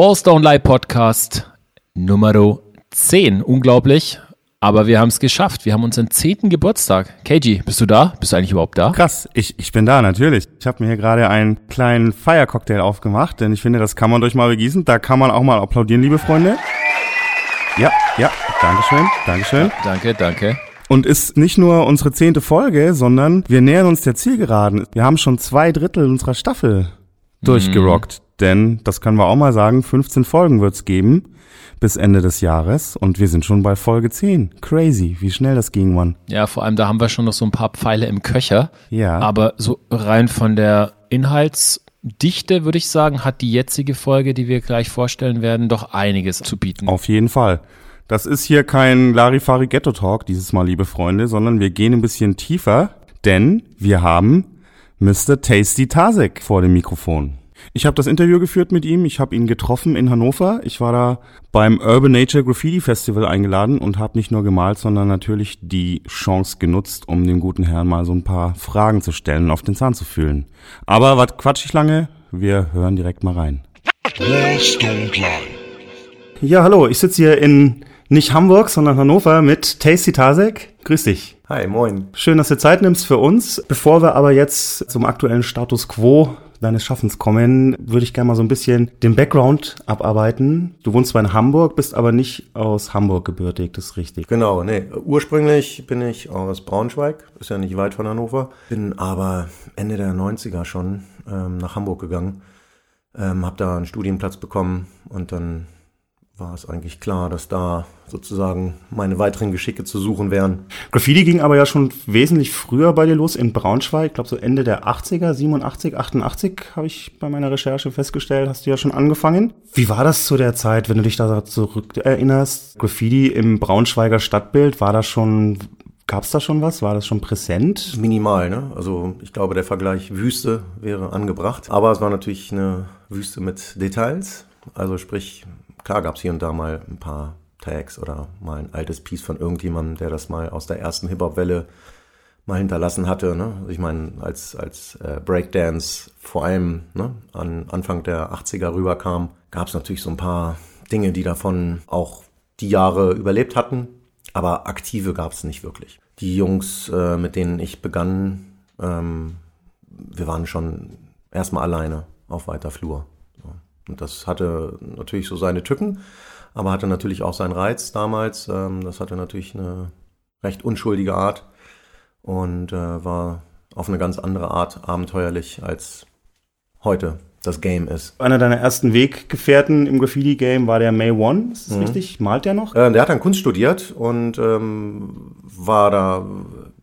Wallstone Live Podcast Nummer 10. Unglaublich. Aber wir haben es geschafft. Wir haben unseren zehnten Geburtstag. KG, bist du da? Bist du eigentlich überhaupt da? Krass, ich, ich bin da, natürlich. Ich habe mir hier gerade einen kleinen Feiercocktail aufgemacht, denn ich finde, das kann man durch mal begießen. Da kann man auch mal applaudieren, liebe Freunde. Ja, ja, Dankeschön, Dankeschön. Ja, danke, danke. Und ist nicht nur unsere zehnte Folge, sondern wir nähern uns der Zielgeraden. Wir haben schon zwei Drittel unserer Staffel durchgerockt. Mhm. Denn, das können wir auch mal sagen, 15 Folgen wird's geben bis Ende des Jahres und wir sind schon bei Folge 10. Crazy, wie schnell das ging, Mann. Ja, vor allem da haben wir schon noch so ein paar Pfeile im Köcher. Ja. Aber so rein von der Inhaltsdichte, würde ich sagen, hat die jetzige Folge, die wir gleich vorstellen werden, doch einiges zu bieten. Auf jeden Fall. Das ist hier kein Larifari Ghetto Talk dieses Mal, liebe Freunde, sondern wir gehen ein bisschen tiefer, denn wir haben Mr. Tasty Tasek vor dem Mikrofon. Ich habe das Interview geführt mit ihm. Ich habe ihn getroffen in Hannover. Ich war da beim Urban Nature Graffiti Festival eingeladen und habe nicht nur gemalt, sondern natürlich die Chance genutzt, um dem guten Herrn mal so ein paar Fragen zu stellen und auf den Zahn zu fühlen. Aber was quatsch ich lange? Wir hören direkt mal rein. Ja, hallo. Ich sitze hier in nicht Hamburg, sondern Hannover mit Tasty Tasek. Grüß dich. Hi, moin. Schön, dass du Zeit nimmst für uns. Bevor wir aber jetzt zum aktuellen Status quo deines Schaffens kommen, würde ich gerne mal so ein bisschen den Background abarbeiten. Du wohnst zwar in Hamburg, bist aber nicht aus Hamburg gebürtig, das ist richtig. Genau, nee. Ursprünglich bin ich aus Braunschweig, ist ja nicht weit von Hannover. Bin aber Ende der 90er schon ähm, nach Hamburg gegangen. Ähm, hab da einen Studienplatz bekommen und dann war es eigentlich klar, dass da sozusagen meine weiteren Geschicke zu suchen wären. Graffiti ging aber ja schon wesentlich früher bei dir los in Braunschweig. Ich glaube so Ende der 80er, 87, 88 habe ich bei meiner Recherche festgestellt, hast du ja schon angefangen. Wie war das zu der Zeit, wenn du dich da zurückerinnerst? Graffiti im Braunschweiger Stadtbild, war das schon Gab es da schon was? War das schon präsent? Minimal, ne? Also ich glaube, der Vergleich Wüste wäre angebracht. Aber es war natürlich eine Wüste mit Details. Also sprich, klar gab es hier und da mal ein paar Tags oder mal ein altes Piece von irgendjemandem, der das mal aus der ersten Hip-Hop-Welle mal hinterlassen hatte. Ne? Ich meine, als, als äh, Breakdance vor allem ne, an Anfang der 80er rüberkam, gab es natürlich so ein paar Dinge, die davon auch die Jahre überlebt hatten, aber aktive gab es nicht wirklich. Die Jungs, äh, mit denen ich begann, ähm, wir waren schon erstmal alleine auf weiter Flur. Und das hatte natürlich so seine Tücken, aber hatte natürlich auch seinen Reiz damals. Ähm, das hatte natürlich eine recht unschuldige Art und äh, war auf eine ganz andere Art abenteuerlich als heute das Game ist. Einer deiner ersten Weggefährten im Graffiti-Game war der May One, ist das mhm. richtig? Malt der noch? Äh, der hat dann Kunst studiert und ähm, war da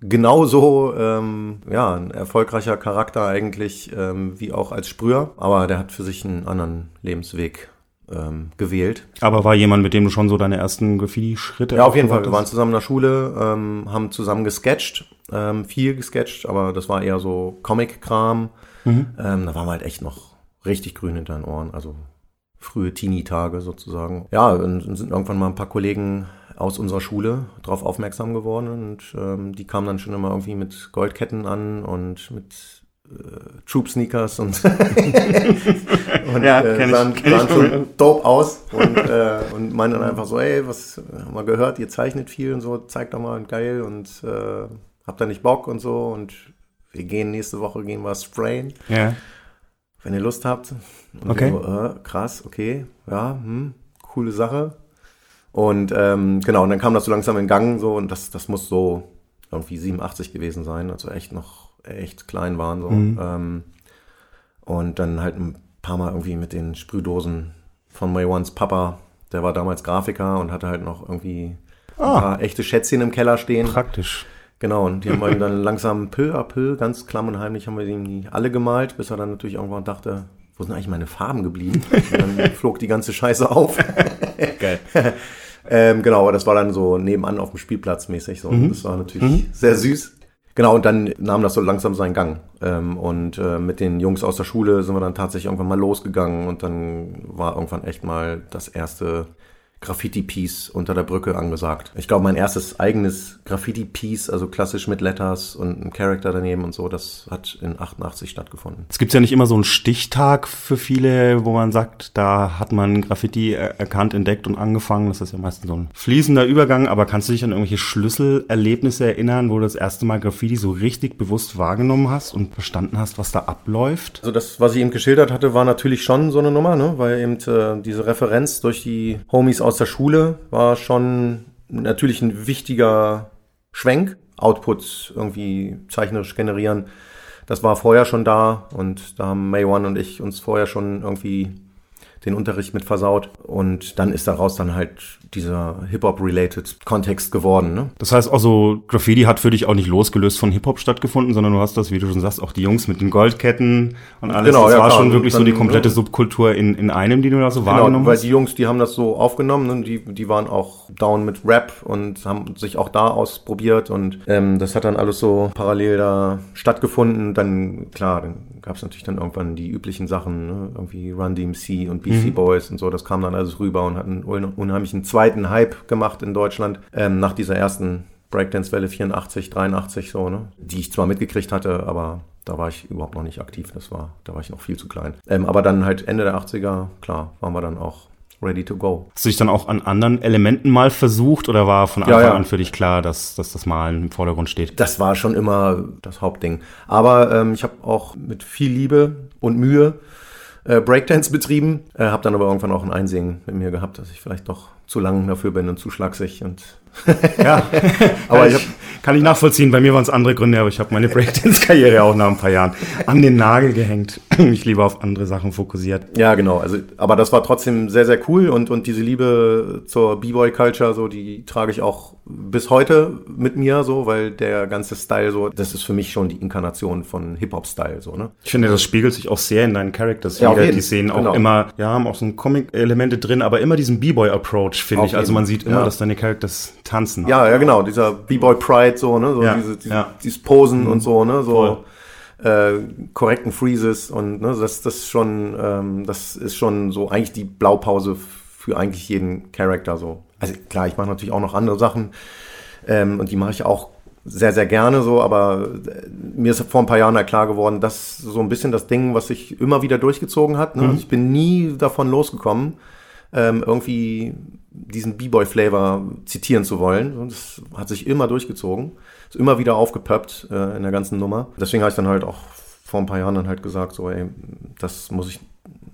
genauso ähm, ja, ein erfolgreicher Charakter eigentlich ähm, wie auch als Sprüher, aber der hat für sich einen anderen Lebensweg ähm, gewählt. Aber war jemand, mit dem du schon so deine ersten Graffiti-Schritte Ja, auf jeden Fall. Wir waren zusammen in der Schule, ähm, haben zusammen gesketcht, ähm, viel gesketcht, aber das war eher so Comic-Kram. Mhm. Ähm, da waren wir halt echt noch richtig grün hinter den Ohren, also frühe Teenie-Tage sozusagen. Ja, und sind irgendwann mal ein paar Kollegen aus unserer Schule darauf aufmerksam geworden und ähm, die kamen dann schon immer irgendwie mit Goldketten an und mit äh, Troop Sneakers und, und ja, äh, sahen, ich, sahen schon dope aus und, äh, und meinen dann einfach so, ey, was haben wir gehört, ihr zeichnet viel und so, zeigt doch mal geil und äh, habt da nicht Bock und so und wir gehen nächste Woche, gehen wir sprayen. Ja. Wenn ihr Lust habt. Und okay. So, äh, krass, okay, ja, hm, coole Sache. Und ähm, genau, und dann kam das so langsam in Gang so und das, das muss so irgendwie 87 gewesen sein, also echt noch echt klein waren so. Mhm. Ähm, und dann halt ein paar Mal irgendwie mit den Sprühdosen von May Ones Papa, der war damals Grafiker und hatte halt noch irgendwie ein ah. paar echte Schätzchen im Keller stehen. Praktisch. Genau, und die haben wir dann langsam peu à peu, ganz klamm und heimlich, haben wir die alle gemalt, bis er dann natürlich irgendwann dachte, wo sind eigentlich meine Farben geblieben? Und dann flog die ganze Scheiße auf. Geil. ähm, genau, aber das war dann so nebenan auf dem Spielplatz mäßig so. Mhm. Das war natürlich mhm. sehr süß. Genau, und dann nahm das so langsam seinen Gang. Ähm, und äh, mit den Jungs aus der Schule sind wir dann tatsächlich irgendwann mal losgegangen und dann war irgendwann echt mal das erste Graffiti-Piece unter der Brücke angesagt. Ich glaube, mein erstes eigenes Graffiti-Piece, also klassisch mit Letters und einem Charakter daneben und so, das hat in 88 stattgefunden. Es gibt ja nicht immer so einen Stichtag für viele, wo man sagt, da hat man Graffiti erkannt, entdeckt und angefangen. Das ist ja meistens so ein fließender Übergang, aber kannst du dich an irgendwelche Schlüsselerlebnisse erinnern, wo du das erste Mal Graffiti so richtig bewusst wahrgenommen hast und verstanden hast, was da abläuft? Also das, was ich eben geschildert hatte, war natürlich schon so eine Nummer, ne? weil eben äh, diese Referenz durch die Homies aus der Schule war schon natürlich ein wichtiger Schwenk. Outputs irgendwie zeichnerisch generieren. Das war vorher schon da und da haben May One und ich uns vorher schon irgendwie den Unterricht mit versaut. Und dann ist daraus dann halt dieser Hip-Hop-related Kontext geworden. Ne? Das heißt also, Graffiti hat für dich auch nicht losgelöst von Hip-Hop stattgefunden, sondern du hast das, wie du schon sagst, auch die Jungs mit den Goldketten und alles. Genau, das ja, war klar. schon wirklich dann, so die komplette ne? Subkultur in, in einem, die du da so genau, wahrgenommen weil hast. Weil die Jungs, die haben das so aufgenommen, ne? die, die waren auch down mit Rap und haben sich auch da ausprobiert und ähm, das hat dann alles so parallel da stattgefunden. Dann, klar, dann gab es natürlich dann irgendwann die üblichen Sachen, ne? irgendwie Run DMC und BC mhm. Boys und so, das kam dann alles rüber und hat einen unheimlichen zweiten Hype gemacht in Deutschland ähm, nach dieser ersten Breakdance-Welle 84, 83 so, ne? Die ich zwar mitgekriegt hatte, aber da war ich überhaupt noch nicht aktiv. Das war, da war ich noch viel zu klein. Ähm, aber dann halt Ende der 80er, klar, waren wir dann auch ready to go. Hast du dich dann auch an anderen Elementen mal versucht oder war von Anfang ja, ja. an für dich klar, dass, dass das Malen im Vordergrund steht? Das war schon immer das Hauptding. Aber ähm, ich habe auch mit viel Liebe und Mühe äh, Breakdance betrieben, äh, habe dann aber irgendwann auch ein Einsehen mit mir gehabt, dass ich vielleicht doch zu lang dafür bin und zu schlagsig und ja, aber ich hab, kann ich nachvollziehen. Bei mir waren es andere Gründe, aber ich habe meine Breakdance-Karriere auch nach ein paar Jahren an den Nagel gehängt. mich lieber auf andere Sachen fokussiert. Ja, genau. Also, aber das war trotzdem sehr, sehr cool und, und diese Liebe zur B-Boy-Culture, so, die trage ich auch bis heute mit mir, so, weil der ganze Style, so, das ist für mich schon die Inkarnation von Hip-Hop-Style, so, ne? Ich finde, das spiegelt sich auch sehr in deinen Characters ja, wieder. Die sehen auch genau. immer, ja, haben auch so Comic-Elemente drin, aber immer diesen B-Boy-Approach, finde ich. Also man sieht immer, ja. dass deine Characters tanzen. Ja, ja, genau. Dieser B-Boy Pride, so, ne? So ja, diese, diese, ja. dieses Posen mhm. und so, ne? So äh, korrekten Freezes und ne, das, das schon, ähm, das ist schon so eigentlich die Blaupause für eigentlich jeden Charakter so. Also klar, ich mache natürlich auch noch andere Sachen ähm, und die mache ich auch sehr, sehr gerne so, aber äh, mir ist vor ein paar Jahren halt klar geworden, dass so ein bisschen das Ding, was sich immer wieder durchgezogen hat. Ne? Mhm. Ich bin nie davon losgekommen, ähm, irgendwie diesen B-Boy-Flavor zitieren zu wollen. Das hat sich immer durchgezogen. Ist immer wieder aufgepöppt äh, in der ganzen Nummer. Deswegen habe ich dann halt auch vor ein paar Jahren dann halt gesagt, so, ey, das muss ich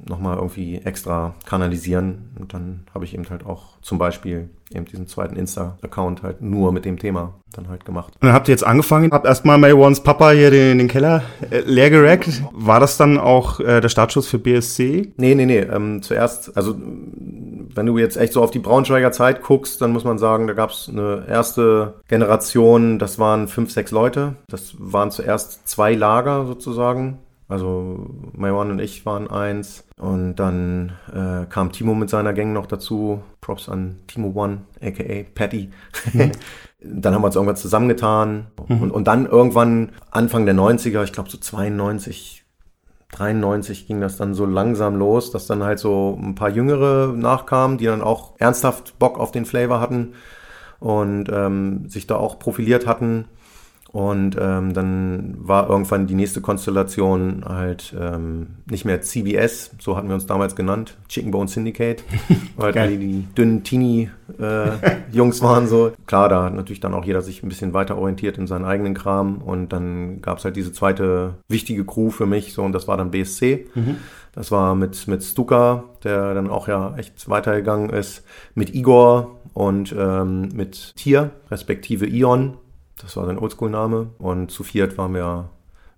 nochmal irgendwie extra kanalisieren. Und dann habe ich eben halt auch zum Beispiel eben diesen zweiten Insta-Account halt nur mit dem Thema dann halt gemacht. Und dann habt ihr jetzt angefangen, habt erstmal May Ones Papa hier den, den Keller äh, leer gerackt. War das dann auch äh, der Startschuss für BSC? Nee, nee, nee. Ähm, zuerst, also wenn du jetzt echt so auf die Braunschweiger Zeit guckst, dann muss man sagen, da gab es eine erste Generation, das waren fünf, sechs Leute. Das waren zuerst zwei Lager sozusagen. Also Maywan und ich waren eins. Und dann äh, kam Timo mit seiner Gang noch dazu. Props an Timo One, aka Patty. Mhm. dann haben wir uns irgendwann zusammengetan. Mhm. Und, und dann irgendwann Anfang der 90er, ich glaube so 92, 93 ging das dann so langsam los, dass dann halt so ein paar Jüngere nachkamen, die dann auch ernsthaft Bock auf den Flavor hatten und ähm, sich da auch profiliert hatten. Und ähm, dann war irgendwann die nächste Konstellation halt ähm, nicht mehr CBS, so hatten wir uns damals genannt, Chicken Bone Syndicate, weil halt die, die dünnen Teenie-Jungs äh, waren so. Klar, da hat natürlich dann auch jeder sich ein bisschen weiter orientiert in seinen eigenen Kram. Und dann gab es halt diese zweite wichtige Crew für mich, so und das war dann BSC. Mhm. Das war mit, mit Stuka, der dann auch ja echt weitergegangen ist, mit Igor und ähm, mit Tier, respektive Ion das war sein Oldschool-Name. Und zu viert waren wir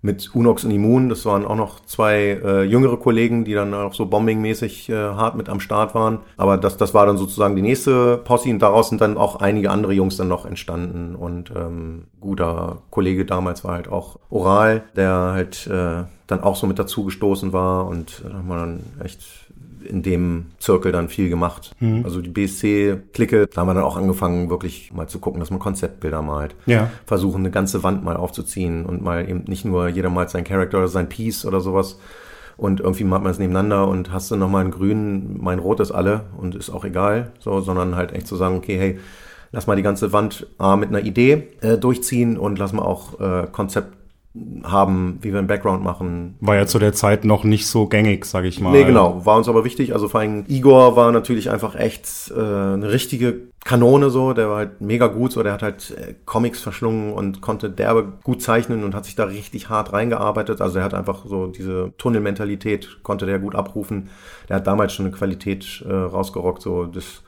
mit Unox und Immun. Das waren auch noch zwei äh, jüngere Kollegen, die dann auch so bombingmäßig äh, hart mit am Start waren. Aber das, das war dann sozusagen die nächste Posse und daraus sind dann auch einige andere Jungs dann noch entstanden. Und ähm, guter Kollege damals war halt auch Oral, der halt äh, dann auch so mit dazu gestoßen war und da haben wir dann echt in dem Zirkel dann viel gemacht. Mhm. Also die BSC-Clique, da haben wir dann auch angefangen, wirklich mal zu gucken, dass man Konzeptbilder malt. Ja. Versuchen, eine ganze Wand mal aufzuziehen und mal eben nicht nur jeder malt sein Charakter oder sein Piece oder sowas. und irgendwie macht man es nebeneinander und hast du nochmal ein Grün, mein Rot ist alle und ist auch egal, so, sondern halt echt zu sagen, okay, hey, lass mal die ganze Wand A mit einer Idee äh, durchziehen und lass mal auch äh, Konzept haben, wie wir einen Background machen. War ja zu der Zeit noch nicht so gängig, sage ich mal. Nee, genau. War uns aber wichtig. Also vor allem Igor war natürlich einfach echt äh, eine richtige Kanone so. Der war halt mega gut so. Der hat halt äh, Comics verschlungen und konnte derbe gut zeichnen und hat sich da richtig hart reingearbeitet. Also er hat einfach so diese Tunnelmentalität konnte der gut abrufen. Der hat damals schon eine Qualität äh, rausgerockt. So das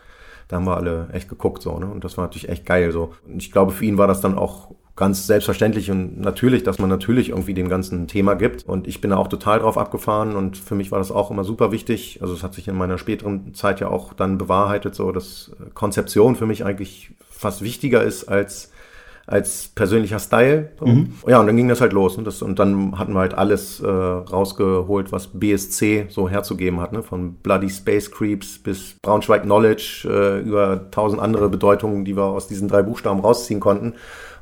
da haben wir alle echt geguckt so, ne? Und das war natürlich echt geil so. Und ich glaube, für ihn war das dann auch ganz selbstverständlich und natürlich, dass man natürlich irgendwie dem ganzen Thema gibt. Und ich bin da auch total drauf abgefahren und für mich war das auch immer super wichtig. Also es hat sich in meiner späteren Zeit ja auch dann bewahrheitet, so dass Konzeption für mich eigentlich fast wichtiger ist als als persönlicher Style. So. Mhm. Ja, und dann ging das halt los. Und, das, und dann hatten wir halt alles äh, rausgeholt, was BSC so herzugeben hat. Ne? Von Bloody Space Creeps bis Braunschweig Knowledge äh, über tausend andere Bedeutungen, die wir aus diesen drei Buchstaben rausziehen konnten.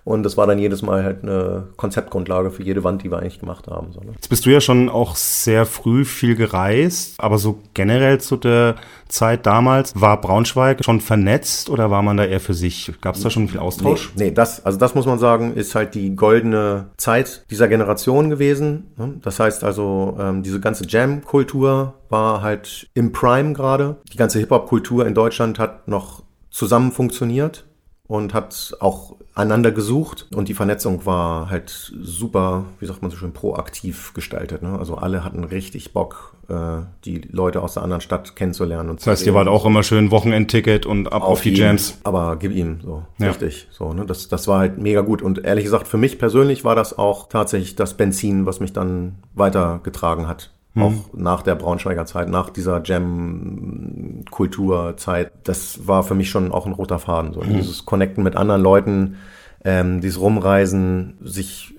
Und das war dann jedes Mal halt eine Konzeptgrundlage für jede Wand, die wir eigentlich gemacht haben. So, ne? Jetzt bist du ja schon auch sehr früh viel gereist, aber so generell zu der Zeit damals, war Braunschweig schon vernetzt oder war man da eher für sich? Gab es da schon viel Austausch? Nee, nee, das, also das muss man sagen, ist halt die goldene Zeit dieser Generation gewesen. Ne? Das heißt also, ähm, diese ganze Jam-Kultur war halt im Prime gerade. Die ganze Hip-Hop-Kultur in Deutschland hat noch zusammen funktioniert und hat auch einander gesucht und die Vernetzung war halt super, wie sagt man so schön, proaktiv gestaltet. Ne? Also alle hatten richtig Bock, äh, die Leute aus der anderen Stadt kennenzulernen. Und das heißt, ihr wart auch immer schön Wochenendticket und ab auf, auf die ihn, Jams. Aber gib ihm so, ja. richtig. So, ne? das, das war halt mega gut. Und ehrlich gesagt, für mich persönlich war das auch tatsächlich das Benzin, was mich dann weitergetragen hat Mhm. Auch nach der Braunschweiger Zeit, nach dieser Jam-Kulturzeit. Das war für mich schon auch ein roter Faden. So. Mhm. Dieses Connecten mit anderen Leuten, ähm, dieses Rumreisen, sich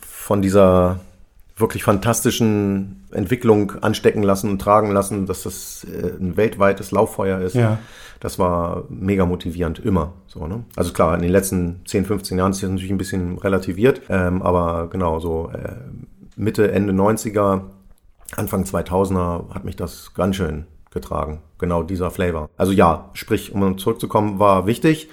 von dieser wirklich fantastischen Entwicklung anstecken lassen und tragen lassen, dass das äh, ein weltweites Lauffeuer ist. Ja. Das war mega motivierend, immer. So, ne? Also klar, in den letzten 10, 15 Jahren ist das natürlich ein bisschen relativiert, ähm, aber genau, so äh, Mitte, Ende 90er Anfang 2000er hat mich das ganz schön getragen. Genau dieser Flavor. Also ja, sprich, um zurückzukommen, war wichtig.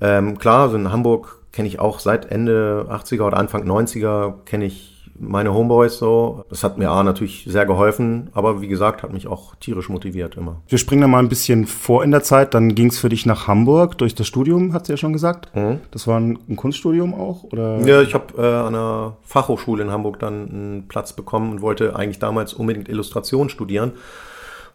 Ähm, klar, also in Hamburg kenne ich auch seit Ende 80er oder Anfang 90er kenne ich meine Homeboys so. Das hat mir A natürlich sehr geholfen, aber wie gesagt, hat mich auch tierisch motiviert immer. Wir springen da mal ein bisschen vor in der Zeit. Dann ging es für dich nach Hamburg durch das Studium, hat sie ja schon gesagt. Mhm. Das war ein, ein, Kunststudium auch? Oder? Ja, ich habe äh, an einer Fachhochschule in Hamburg dann einen Platz bekommen und wollte eigentlich damals unbedingt Illustration studieren.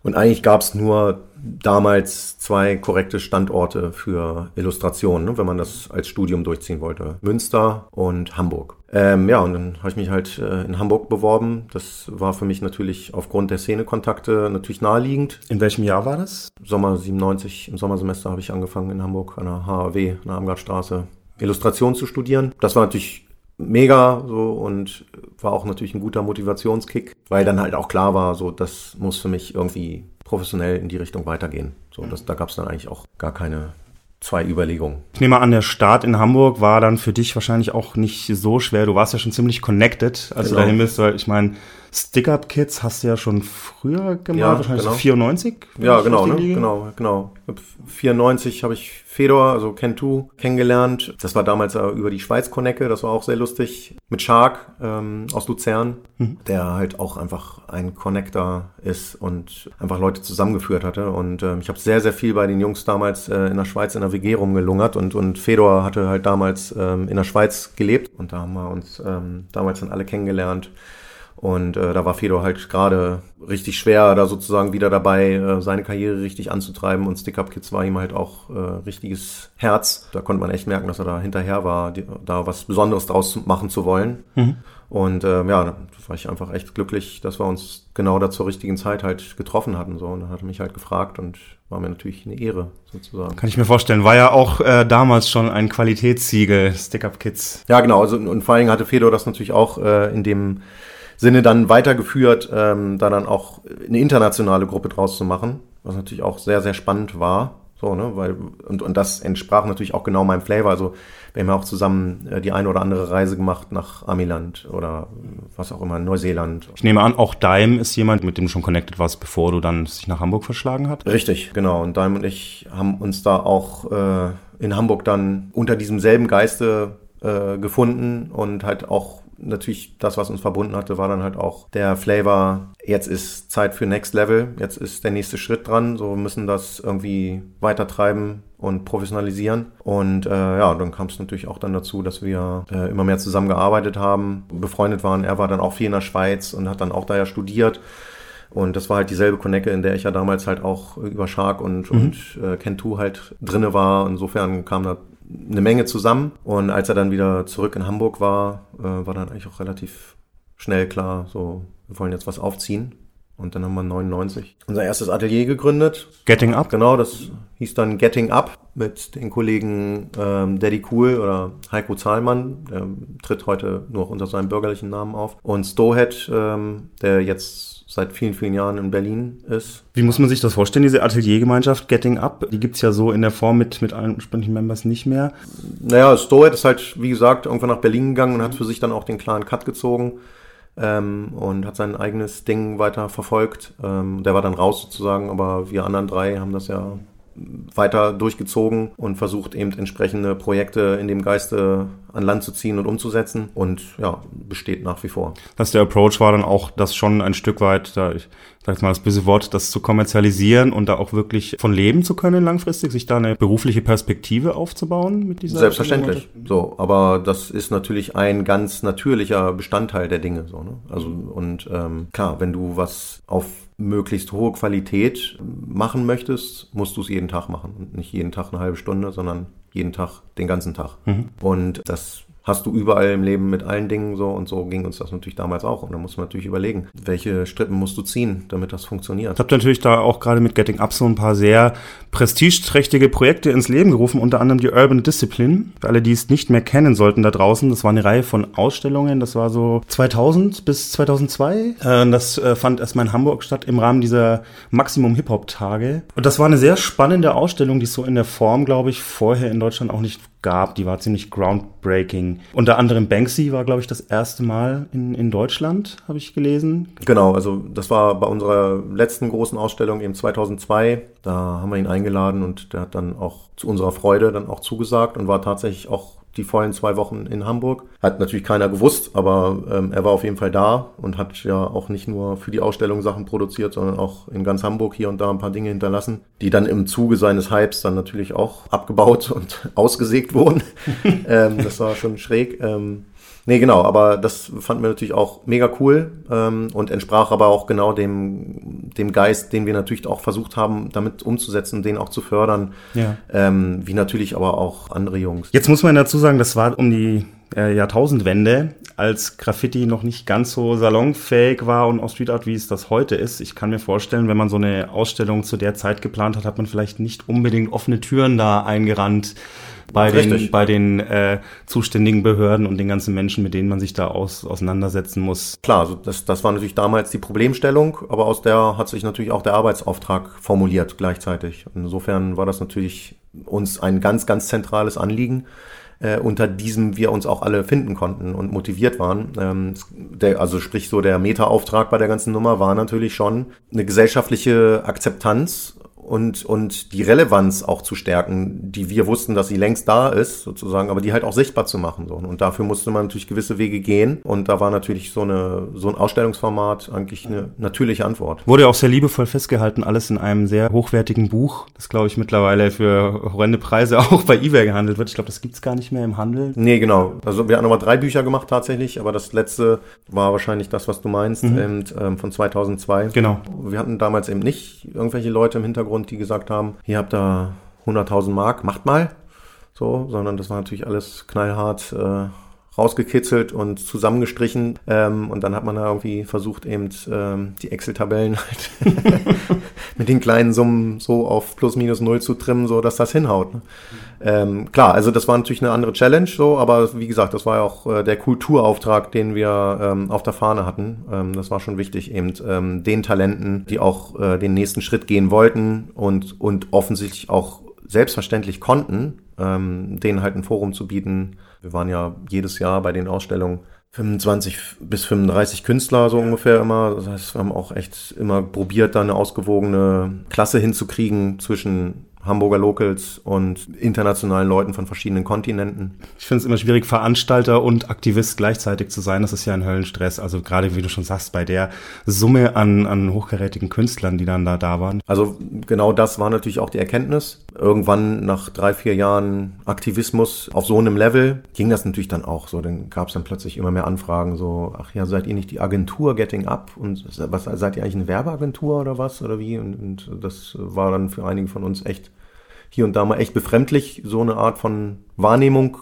Und eigentlich gab es nur damals zwei korrekte Standorte für Illustrationen, ne, wenn man das als Studium durchziehen wollte. Münster und Hamburg. Ähm, ja, und dann habe ich mich halt äh, in Hamburg beworben. Das war für mich natürlich aufgrund der Szenekontakte natürlich naheliegend. In welchem Jahr war das? Sommer 97, im Sommersemester habe ich angefangen in Hamburg an der HAW, an der Amgartstraße, Illustration zu studieren. Das war natürlich mega so und war auch natürlich ein guter Motivationskick, weil dann halt auch klar war, so das muss für mich irgendwie professionell in die Richtung weitergehen. So, das, da gab es dann eigentlich auch gar keine zwei Überlegungen. Ich nehme an, der Start in Hamburg war dann für dich wahrscheinlich auch nicht so schwer. Du warst ja schon ziemlich connected, als genau. du dahin bist, weil ich meine, Stick-Up-Kits hast du ja schon früher gemacht, ja, wahrscheinlich genau. so 94? Ja, genau, ne? genau, genau. 94 habe ich Fedor, also Ken2, kennengelernt. Das war damals über die Schweiz-Konecke, das war auch sehr lustig. Mit Shark ähm, aus Luzern, mhm. der halt auch einfach ein Connector ist und einfach Leute zusammengeführt hatte. Und ähm, ich habe sehr, sehr viel bei den Jungs damals äh, in der Schweiz in der WG rumgelungert und, und Fedor hatte halt damals ähm, in der Schweiz gelebt und da haben wir uns ähm, damals dann alle kennengelernt. Und äh, da war Fedor halt gerade richtig schwer, da sozusagen wieder dabei, äh, seine Karriere richtig anzutreiben. Und Stick Up Kids war ihm halt auch äh, richtiges Herz. Da konnte man echt merken, dass er da hinterher war, die, da was Besonderes draus machen zu wollen. Mhm. Und äh, ja, da war ich einfach echt glücklich, dass wir uns genau da zur richtigen Zeit halt getroffen hatten. So. Und dann hat er mich halt gefragt und war mir natürlich eine Ehre, sozusagen. Kann ich mir vorstellen. War ja auch äh, damals schon ein Qualitätssiegel, Stick Up Kids. Ja, genau. Also, und vor allen Dingen hatte Fedor das natürlich auch äh, in dem Sinne dann weitergeführt, ähm, da dann auch eine internationale Gruppe draus zu machen, was natürlich auch sehr, sehr spannend war. So, ne, weil, und, und das entsprach natürlich auch genau meinem Flavor. Also, wir haben ja auch zusammen äh, die eine oder andere Reise gemacht nach Amiland oder was auch immer, Neuseeland. Ich nehme an, auch Daim ist jemand, mit dem du schon connected warst, bevor du dann sich nach Hamburg verschlagen hast? Richtig, genau. Und Daim und ich haben uns da auch äh, in Hamburg dann unter diesem selben Geiste äh, gefunden und halt auch natürlich das, was uns verbunden hatte, war dann halt auch der Flavor, jetzt ist Zeit für Next Level, jetzt ist der nächste Schritt dran, so müssen das irgendwie weitertreiben und professionalisieren. Und äh, ja, dann kam es natürlich auch dann dazu, dass wir äh, immer mehr zusammengearbeitet haben, befreundet waren. Er war dann auch viel in der Schweiz und hat dann auch da ja studiert. Und das war halt dieselbe Connecte, in der ich ja damals halt auch über Shark und, mhm. und äh, Ken2 halt drinne war. Insofern kam da eine Menge zusammen. Und als er dann wieder zurück in Hamburg war, äh, war dann eigentlich auch relativ schnell klar, so, wir wollen jetzt was aufziehen. Und dann haben wir 99 unser erstes Atelier gegründet. Getting Up? Genau, das hieß dann Getting Up mit den Kollegen ähm, Daddy Cool oder Heiko Zahlmann, der tritt heute nur unter seinem bürgerlichen Namen auf. Und Stohead, ähm, der jetzt seit vielen, vielen Jahren in Berlin ist. Wie muss man sich das vorstellen, diese Ateliergemeinschaft Getting Up? Die gibt's ja so in der Form mit, mit allen ursprünglichen Members nicht mehr. Naja, Stoet ist halt, wie gesagt, irgendwann nach Berlin gegangen und hat für sich dann auch den klaren Cut gezogen ähm, und hat sein eigenes Ding weiter verfolgt. Ähm, der war dann raus sozusagen, aber wir anderen drei haben das ja weiter durchgezogen und versucht eben entsprechende Projekte in dem Geiste an Land zu ziehen und umzusetzen und ja, besteht nach wie vor. Dass der Approach war dann auch, das schon ein Stück weit, da ich sag jetzt mal das böse Wort, das zu kommerzialisieren und da auch wirklich von leben zu können langfristig, sich da eine berufliche Perspektive aufzubauen mit dieser Selbstverständlich. So, aber das ist natürlich ein ganz natürlicher Bestandteil der Dinge. So, ne? Also und ähm, klar, wenn du was auf möglichst hohe Qualität machen möchtest, musst du es jeden Tag machen. Und nicht jeden Tag eine halbe Stunde, sondern jeden Tag, den ganzen Tag. Mhm. Und das hast du überall im Leben mit allen Dingen so und so ging uns das natürlich damals auch. Und da muss man natürlich überlegen, welche Strippen musst du ziehen, damit das funktioniert. Ich habe natürlich da auch gerade mit Getting Up so ein paar sehr prestigeträchtige Projekte ins Leben gerufen, unter anderem die Urban Discipline. Für alle, die es nicht mehr kennen sollten da draußen, das war eine Reihe von Ausstellungen, das war so 2000 bis 2002. Äh, das äh, fand erstmal in Hamburg statt im Rahmen dieser Maximum Hip-Hop-Tage. Und das war eine sehr spannende Ausstellung, die es so in der Form, glaube ich, vorher in Deutschland auch nicht gab. Die war ziemlich groundbreaking. Unter anderem Banksy war, glaube ich, das erste Mal in, in Deutschland, habe ich gelesen. Genau, also das war bei unserer letzten großen Ausstellung eben 2002. Da haben wir ihn eingeladen und der hat dann auch zu unserer Freude dann auch zugesagt und war tatsächlich auch die vollen zwei Wochen in Hamburg. Hat natürlich keiner gewusst, aber ähm, er war auf jeden Fall da und hat ja auch nicht nur für die Ausstellung Sachen produziert, sondern auch in ganz Hamburg hier und da ein paar Dinge hinterlassen, die dann im Zuge seines Hypes dann natürlich auch abgebaut und ausgesägt wurden. ähm, das war schon schräg. Ähm, Nee, genau, aber das fanden wir natürlich auch mega cool ähm, und entsprach aber auch genau dem, dem Geist, den wir natürlich auch versucht haben, damit umzusetzen, den auch zu fördern. Ja. Ähm, wie natürlich aber auch andere Jungs. Jetzt muss man dazu sagen, das war um die äh, Jahrtausendwende, als Graffiti noch nicht ganz so salonfähig war und auch Street Art, wie es das heute ist. Ich kann mir vorstellen, wenn man so eine Ausstellung zu der Zeit geplant hat, hat man vielleicht nicht unbedingt offene Türen da eingerannt bei den, bei den äh, zuständigen Behörden und den ganzen Menschen, mit denen man sich da aus, auseinandersetzen muss. Klar, also das, das war natürlich damals die Problemstellung, aber aus der hat sich natürlich auch der Arbeitsauftrag formuliert gleichzeitig. Insofern war das natürlich uns ein ganz, ganz zentrales Anliegen äh, unter diesem wir uns auch alle finden konnten und motiviert waren. Ähm, der, also sprich so der Meta-Auftrag bei der ganzen Nummer war natürlich schon eine gesellschaftliche Akzeptanz und, und die Relevanz auch zu stärken, die wir wussten, dass sie längst da ist, sozusagen, aber die halt auch sichtbar zu machen. So. Und dafür musste man natürlich gewisse Wege gehen. Und da war natürlich so, eine, so ein Ausstellungsformat eigentlich eine natürliche Antwort. Wurde auch sehr liebevoll festgehalten, alles in einem sehr hochwertigen Buch, das glaube ich mittlerweile für horrende Preise auch bei eBay gehandelt wird. Ich glaube, das gibt's gar nicht mehr im Handel. Nee, genau. Also wir haben nochmal drei Bücher gemacht tatsächlich, aber das letzte war wahrscheinlich das, was du meinst, mhm. eben, ähm, von 2002. Genau. Wir hatten damals eben nicht irgendwelche Leute im Hintergrund, und die gesagt haben, hier habt ihr 100.000 Mark, macht mal. So, sondern das war natürlich alles knallhart äh, rausgekitzelt und zusammengestrichen. Ähm, und dann hat man da irgendwie versucht, eben ähm, die Excel-Tabellen halt mit den kleinen Summen so auf plus minus null zu trimmen, so dass das hinhaut. Ne? Ähm, klar, also das war natürlich eine andere Challenge, so, aber wie gesagt, das war ja auch äh, der Kulturauftrag, den wir ähm, auf der Fahne hatten. Ähm, das war schon wichtig, eben ähm, den Talenten, die auch äh, den nächsten Schritt gehen wollten und, und offensichtlich auch selbstverständlich konnten, ähm, denen halt ein Forum zu bieten. Wir waren ja jedes Jahr bei den Ausstellungen 25 bis 35 Künstler so ungefähr immer. Das heißt, wir haben auch echt immer probiert, da eine ausgewogene Klasse hinzukriegen zwischen Hamburger Locals und internationalen Leuten von verschiedenen Kontinenten. Ich finde es immer schwierig, Veranstalter und Aktivist gleichzeitig zu sein. Das ist ja ein Höllenstress. Also gerade, wie du schon sagst, bei der Summe an, an hochkarätigen Künstlern, die dann da da waren. Also genau das war natürlich auch die Erkenntnis. Irgendwann nach drei, vier Jahren Aktivismus auf so einem Level ging das natürlich dann auch so. Dann gab es dann plötzlich immer mehr Anfragen so, ach ja, seid ihr nicht die Agentur Getting Up? Und was seid ihr eigentlich eine Werbeagentur oder was? Oder wie? Und, und das war dann für einige von uns echt hier und da mal echt befremdlich, so eine Art von Wahrnehmung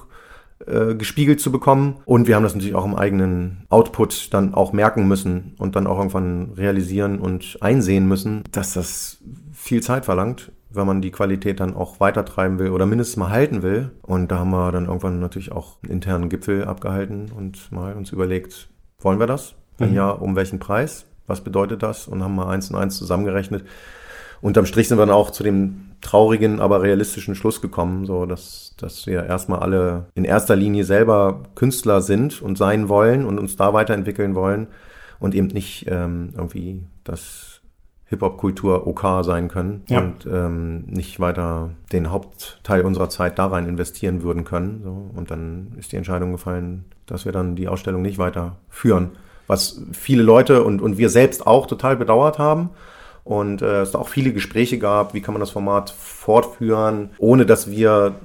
äh, gespiegelt zu bekommen. Und wir haben das natürlich auch im eigenen Output dann auch merken müssen und dann auch irgendwann realisieren und einsehen müssen, dass das viel Zeit verlangt, wenn man die Qualität dann auch weitertreiben will oder mindestens mal halten will. Und da haben wir dann irgendwann natürlich auch einen internen Gipfel abgehalten und mal uns überlegt, wollen wir das? Wenn mhm. ja, um welchen Preis? Was bedeutet das? Und haben mal eins und eins zusammengerechnet. Unterm Strich sind wir dann auch zu dem traurigen, aber realistischen Schluss gekommen, so dass, dass wir erstmal alle in erster Linie selber Künstler sind und sein wollen und uns da weiterentwickeln wollen und eben nicht ähm, irgendwie das Hip-Hop-Kultur OK sein können ja. und ähm, nicht weiter den Hauptteil unserer Zeit da rein investieren würden können. So. Und dann ist die Entscheidung gefallen, dass wir dann die Ausstellung nicht weiterführen. Was viele Leute und, und wir selbst auch total bedauert haben und äh, es da auch viele Gespräche gab, wie kann man das Format fortführen, ohne dass wir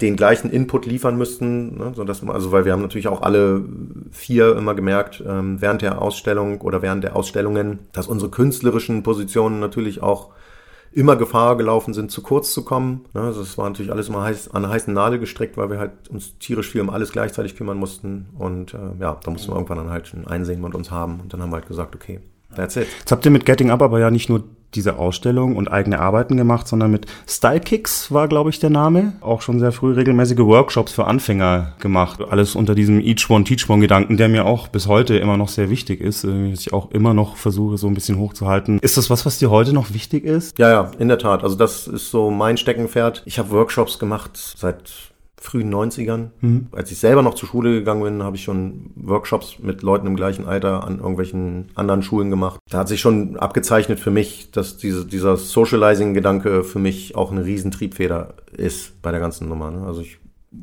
den gleichen Input liefern müssten, ne, so dass, also weil wir haben natürlich auch alle vier immer gemerkt ähm, während der Ausstellung oder während der Ausstellungen, dass unsere künstlerischen Positionen natürlich auch immer Gefahr gelaufen sind, zu kurz zu kommen. Ne, also es war natürlich alles immer heiß, an heißen Nadel gestrickt, weil wir halt uns tierisch viel um alles gleichzeitig kümmern mussten und äh, ja, da mussten wir irgendwann dann halt ein Einsehen mit uns haben und dann haben wir halt gesagt, okay, That's it. Jetzt habt ihr mit Getting Up aber ja nicht nur diese Ausstellung und eigene Arbeiten gemacht, sondern mit Style Kicks war, glaube ich, der Name. Auch schon sehr früh regelmäßige Workshops für Anfänger gemacht. Alles unter diesem Each One Teach One Gedanken, der mir auch bis heute immer noch sehr wichtig ist, äh, dass ich auch immer noch versuche, so ein bisschen hochzuhalten. Ist das was, was dir heute noch wichtig ist? Ja, ja, in der Tat. Also das ist so mein Steckenpferd. Ich habe Workshops gemacht seit frühen 90ern. Mhm. Als ich selber noch zur Schule gegangen bin, habe ich schon Workshops mit Leuten im gleichen Alter an irgendwelchen anderen Schulen gemacht. Da hat sich schon abgezeichnet für mich, dass diese, dieser Socializing-Gedanke für mich auch eine Riesentriebfeder ist bei der ganzen Nummer. Ne? Also ich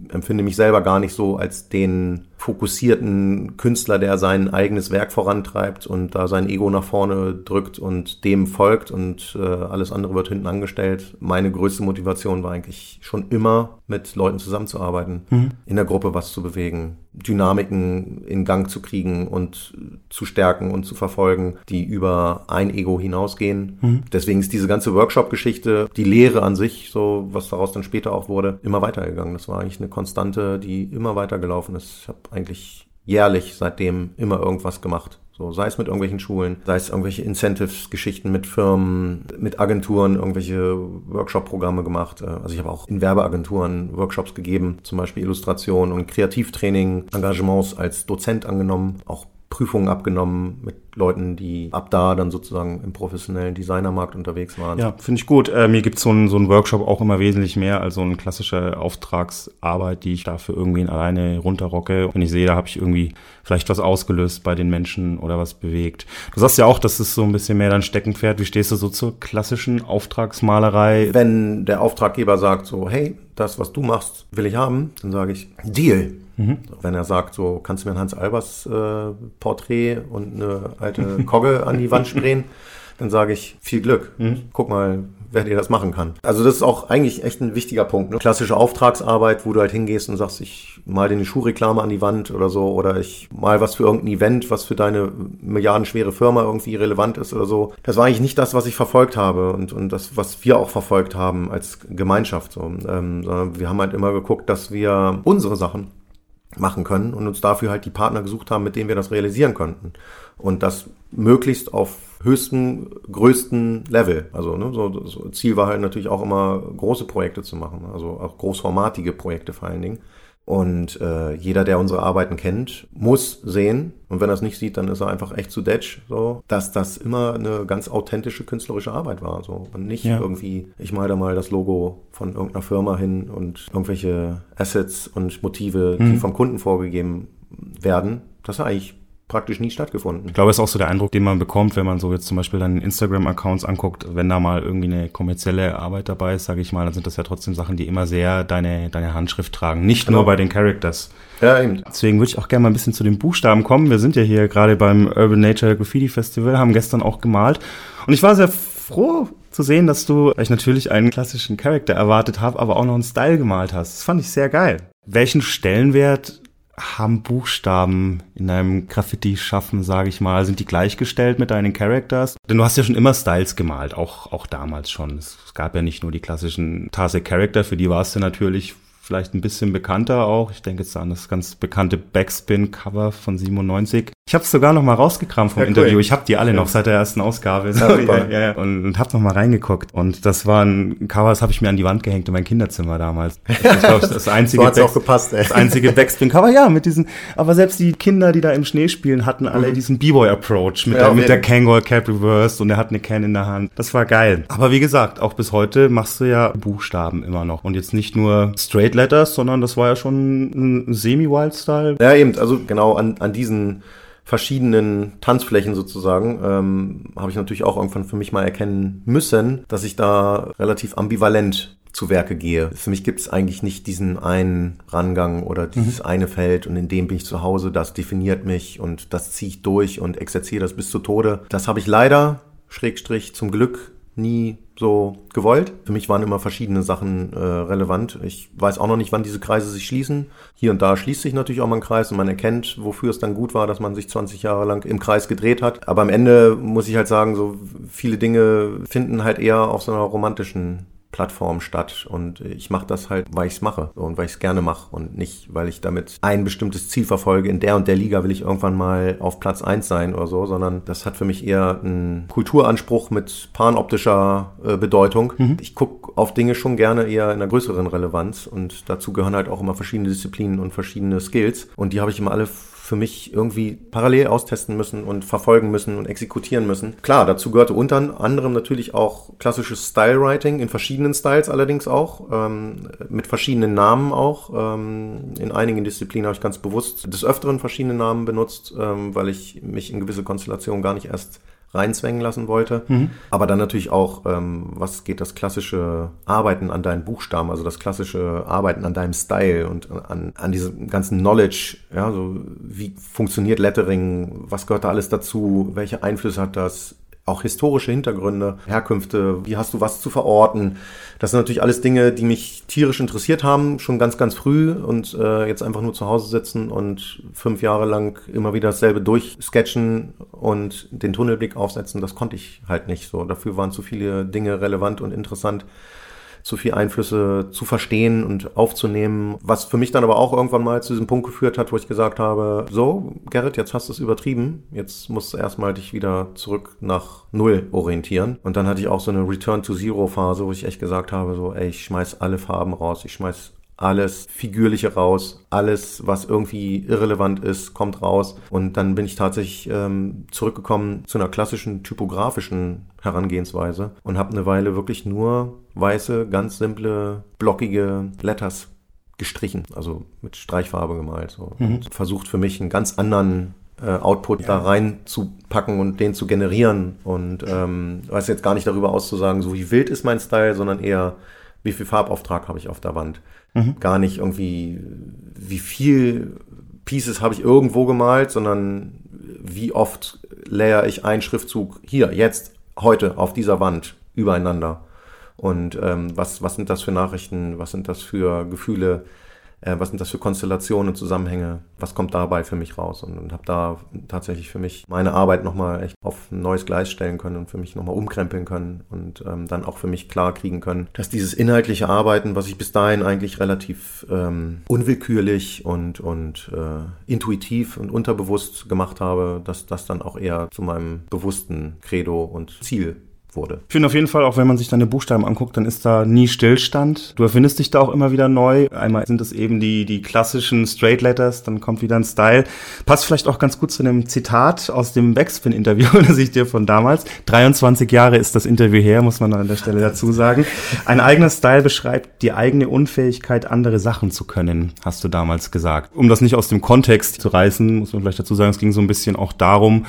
empfinde mich selber gar nicht so als den fokussierten Künstler, der sein eigenes Werk vorantreibt und da sein Ego nach vorne drückt und dem folgt und äh, alles andere wird hinten angestellt. Meine größte Motivation war eigentlich schon immer, mit Leuten zusammenzuarbeiten, mhm. in der Gruppe was zu bewegen, Dynamiken in Gang zu kriegen und zu stärken und zu verfolgen, die über ein Ego hinausgehen. Mhm. Deswegen ist diese ganze Workshop-Geschichte, die Lehre an sich, so was daraus dann später auch wurde, immer weitergegangen. Das war eigentlich eine Konstante, die immer weitergelaufen ist. Ich habe eigentlich jährlich seitdem immer irgendwas gemacht. So, sei es mit irgendwelchen Schulen, sei es irgendwelche Incentives-Geschichten mit Firmen, mit Agenturen, irgendwelche Workshop-Programme gemacht. Äh, also ich habe auch in Werbeagenturen Workshops gegeben, zum Beispiel Illustration und Kreativtraining, Engagements als Dozent angenommen, auch Prüfungen abgenommen mit Leuten, die ab da dann sozusagen im professionellen Designermarkt unterwegs waren. Ja, finde ich gut. Äh, mir gibt so ein, so ein Workshop auch immer wesentlich mehr als so eine klassische Auftragsarbeit, die ich dafür irgendwie alleine runterrocke. Wenn ich sehe, da habe ich irgendwie vielleicht was ausgelöst bei den Menschen oder was bewegt. Du sagst ja auch, das ist so ein bisschen mehr dein Steckenpferd. Wie stehst du so zur klassischen Auftragsmalerei? Wenn der Auftraggeber sagt so, hey, das, was du machst, will ich haben, dann sage ich, Deal. Mhm. Wenn er sagt, so kannst du mir ein Hans Albers äh, Porträt und eine alte Kogge an die Wand sprayen, dann sage ich viel Glück. Mhm. Guck mal, wer dir das machen kann. Also das ist auch eigentlich echt ein wichtiger Punkt. Ne? Klassische Auftragsarbeit, wo du halt hingehst und sagst, ich mal dir eine Schuhreklame an die Wand oder so oder ich mal was für irgendein Event, was für deine milliardenschwere Firma irgendwie relevant ist oder so. Das war eigentlich nicht das, was ich verfolgt habe und, und das, was wir auch verfolgt haben als Gemeinschaft. So. Ähm, sondern wir haben halt immer geguckt, dass wir unsere Sachen machen können und uns dafür halt die Partner gesucht haben, mit denen wir das realisieren könnten. Und das möglichst auf höchsten, größten Level. Also ne, so, so Ziel war halt natürlich auch immer große Projekte zu machen, also auch großformatige Projekte vor allen Dingen. Und äh, jeder, der unsere Arbeiten kennt, muss sehen, und wenn er es nicht sieht, dann ist er einfach echt zu detsch, so, dass das immer eine ganz authentische künstlerische Arbeit war. So. Und nicht ja. irgendwie, ich mal da mal das Logo von irgendeiner Firma hin und irgendwelche Assets und Motive, die mhm. vom Kunden vorgegeben werden. Das ist eigentlich praktisch nie stattgefunden. Ich glaube, das ist auch so der Eindruck, den man bekommt, wenn man so jetzt zum Beispiel dann Instagram-Accounts anguckt, wenn da mal irgendwie eine kommerzielle Arbeit dabei ist, sage ich mal, dann sind das ja trotzdem Sachen, die immer sehr deine, deine Handschrift tragen. Nicht genau. nur bei den Characters. Ja, eben. Deswegen würde ich auch gerne mal ein bisschen zu den Buchstaben kommen. Wir sind ja hier gerade beim Urban Nature Graffiti Festival, haben gestern auch gemalt. Und ich war sehr froh zu sehen, dass du, weil ich natürlich einen klassischen Charakter erwartet habe, aber auch noch einen Style gemalt hast. Das fand ich sehr geil. Welchen Stellenwert haben Buchstaben in deinem Graffiti-Schaffen, sage ich mal, sind die gleichgestellt mit deinen Characters? Denn du hast ja schon immer Styles gemalt, auch, auch damals schon. Es gab ja nicht nur die klassischen Tase Character, für die warst du natürlich vielleicht ein bisschen bekannter auch. Ich denke jetzt an das ganz bekannte Backspin-Cover von 97. Ich habe es sogar noch mal rausgekramt vom ja, Interview. Ich habe die alle ja. noch seit der ersten Ausgabe. So, ja, und, und habe noch mal reingeguckt. Und das war ein Cover, das habe ich mir an die Wand gehängt in mein Kinderzimmer damals. Das war das einzige, so auch gepasst, ey. das einzige Backspin-Cover. Ja, mit diesen. Aber selbst die Kinder, die da im Schnee spielen, hatten alle mhm. diesen B-Boy-Approach mit, der, mit der Kangol Cap reversed und er hat eine Can in der Hand. Das war geil. Aber wie gesagt, auch bis heute machst du ja Buchstaben immer noch und jetzt nicht nur Straight Letters, sondern das war ja schon ein Semi-Wild-Style. Ja, eben. Also genau an, an diesen verschiedenen Tanzflächen sozusagen, ähm, habe ich natürlich auch irgendwann für mich mal erkennen müssen, dass ich da relativ ambivalent zu Werke gehe. Für mich gibt es eigentlich nicht diesen einen Rangang oder dieses mhm. eine Feld und in dem bin ich zu Hause, das definiert mich und das ziehe ich durch und exerziere das bis zu Tode. Das habe ich leider, Schrägstrich, zum Glück nie so gewollt. Für mich waren immer verschiedene Sachen äh, relevant. Ich weiß auch noch nicht, wann diese Kreise sich schließen. Hier und da schließt sich natürlich auch mal ein Kreis und man erkennt, wofür es dann gut war, dass man sich 20 Jahre lang im Kreis gedreht hat. Aber am Ende muss ich halt sagen, so viele Dinge finden halt eher auf so einer romantischen Plattform statt und ich mache das halt, weil ich es mache und weil ich es gerne mache und nicht, weil ich damit ein bestimmtes Ziel verfolge. In der und der Liga will ich irgendwann mal auf Platz eins sein oder so, sondern das hat für mich eher einen Kulturanspruch mit panoptischer äh, Bedeutung. Mhm. Ich gucke auf Dinge schon gerne eher in einer größeren Relevanz und dazu gehören halt auch immer verschiedene Disziplinen und verschiedene Skills und die habe ich immer alle für mich irgendwie parallel austesten müssen und verfolgen müssen und exekutieren müssen. Klar, dazu gehörte unter anderem natürlich auch klassisches Style-Writing in verschiedenen Styles allerdings auch, ähm, mit verschiedenen Namen auch. Ähm, in einigen Disziplinen habe ich ganz bewusst des Öfteren verschiedene Namen benutzt, ähm, weil ich mich in gewisse Konstellationen gar nicht erst reinzwängen lassen wollte. Mhm. Aber dann natürlich auch, ähm, was geht das klassische Arbeiten an deinen Buchstaben, also das klassische Arbeiten an deinem Style und an, an diesem ganzen Knowledge, ja, so wie funktioniert Lettering, was gehört da alles dazu, welche Einflüsse hat das, auch historische Hintergründe, Herkünfte, wie hast du was zu verorten. Das sind natürlich alles Dinge, die mich tierisch interessiert haben, schon ganz, ganz früh und äh, jetzt einfach nur zu Hause sitzen und fünf Jahre lang immer wieder dasselbe durchsketchen und den Tunnelblick aufsetzen, das konnte ich halt nicht so. Dafür waren zu viele Dinge relevant und interessant zu viel Einflüsse zu verstehen und aufzunehmen, was für mich dann aber auch irgendwann mal zu diesem Punkt geführt hat, wo ich gesagt habe, so, Gerrit, jetzt hast du es übertrieben, jetzt musst du erstmal dich wieder zurück nach Null orientieren. Und dann hatte ich auch so eine Return to Zero Phase, wo ich echt gesagt habe, so, ey, ich schmeiß alle Farben raus, ich schmeiß alles Figürliche raus, alles, was irgendwie irrelevant ist, kommt raus. Und dann bin ich tatsächlich ähm, zurückgekommen zu einer klassischen typografischen Herangehensweise und habe eine Weile wirklich nur weiße, ganz simple, blockige Letters gestrichen, also mit Streichfarbe gemalt. So. Mhm. Und versucht für mich einen ganz anderen äh, Output ja. da reinzupacken und den zu generieren. Und ähm, weiß jetzt gar nicht darüber auszusagen, so wie wild ist mein Style, sondern eher, wie viel Farbauftrag habe ich auf der Wand. Mhm. Gar nicht irgendwie, wie viel Pieces habe ich irgendwo gemalt, sondern wie oft layer ich einen Schriftzug hier, jetzt, heute auf dieser Wand übereinander. Und ähm, was, was sind das für Nachrichten, was sind das für Gefühle, äh, was sind das für Konstellationen und Zusammenhänge, was kommt dabei für mich raus? Und, und habe da tatsächlich für mich meine Arbeit nochmal echt auf ein neues Gleis stellen können und für mich nochmal umkrempeln können und ähm, dann auch für mich klar kriegen können, dass dieses inhaltliche Arbeiten, was ich bis dahin eigentlich relativ ähm, unwillkürlich und, und äh, intuitiv und unterbewusst gemacht habe, dass das dann auch eher zu meinem bewussten Credo und Ziel wurde. Ich finde auf jeden Fall, auch wenn man sich deine Buchstaben anguckt, dann ist da nie Stillstand. Du erfindest dich da auch immer wieder neu. Einmal sind es eben die, die klassischen Straight Letters, dann kommt wieder ein Style. Passt vielleicht auch ganz gut zu einem Zitat aus dem Backspin-Interview, das ich dir von damals. 23 Jahre ist das Interview her, muss man an der Stelle dazu sagen. Ein eigener Style beschreibt die eigene Unfähigkeit, andere Sachen zu können, hast du damals gesagt. Um das nicht aus dem Kontext zu reißen, muss man vielleicht dazu sagen, es ging so ein bisschen auch darum,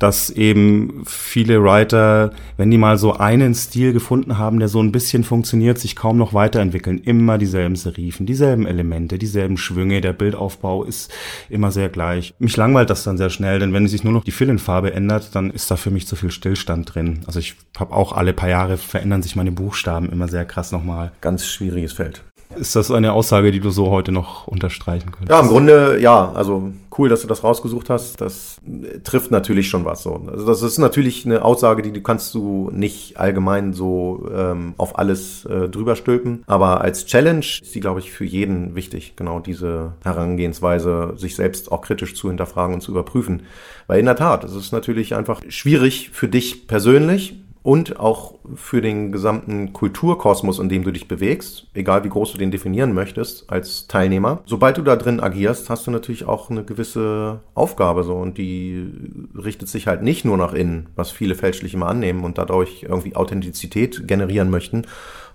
dass eben viele Writer, wenn die mal so einen Stil gefunden haben, der so ein bisschen funktioniert, sich kaum noch weiterentwickeln. Immer dieselben Serifen, dieselben Elemente, dieselben Schwünge, der Bildaufbau ist immer sehr gleich. Mich langweilt das dann sehr schnell, denn wenn sich nur noch die Fillenfarbe ändert, dann ist da für mich zu viel Stillstand drin. Also ich habe auch alle paar Jahre verändern sich meine Buchstaben immer sehr krass nochmal. Ganz schwieriges Feld. Ist das eine Aussage, die du so heute noch unterstreichen könntest? Ja, im Grunde ja. Also cool, dass du das rausgesucht hast. Das trifft natürlich schon was so. Also das ist natürlich eine Aussage, die du kannst du nicht allgemein so ähm, auf alles äh, drüber stülpen. Aber als Challenge ist die, glaube ich, für jeden wichtig, genau diese Herangehensweise, sich selbst auch kritisch zu hinterfragen und zu überprüfen. Weil in der Tat, es ist natürlich einfach schwierig für dich persönlich, und auch für den gesamten Kulturkosmos, in dem du dich bewegst, egal wie groß du den definieren möchtest als Teilnehmer. Sobald du da drin agierst, hast du natürlich auch eine gewisse Aufgabe so und die richtet sich halt nicht nur nach innen, was viele fälschlich immer annehmen und dadurch irgendwie Authentizität generieren möchten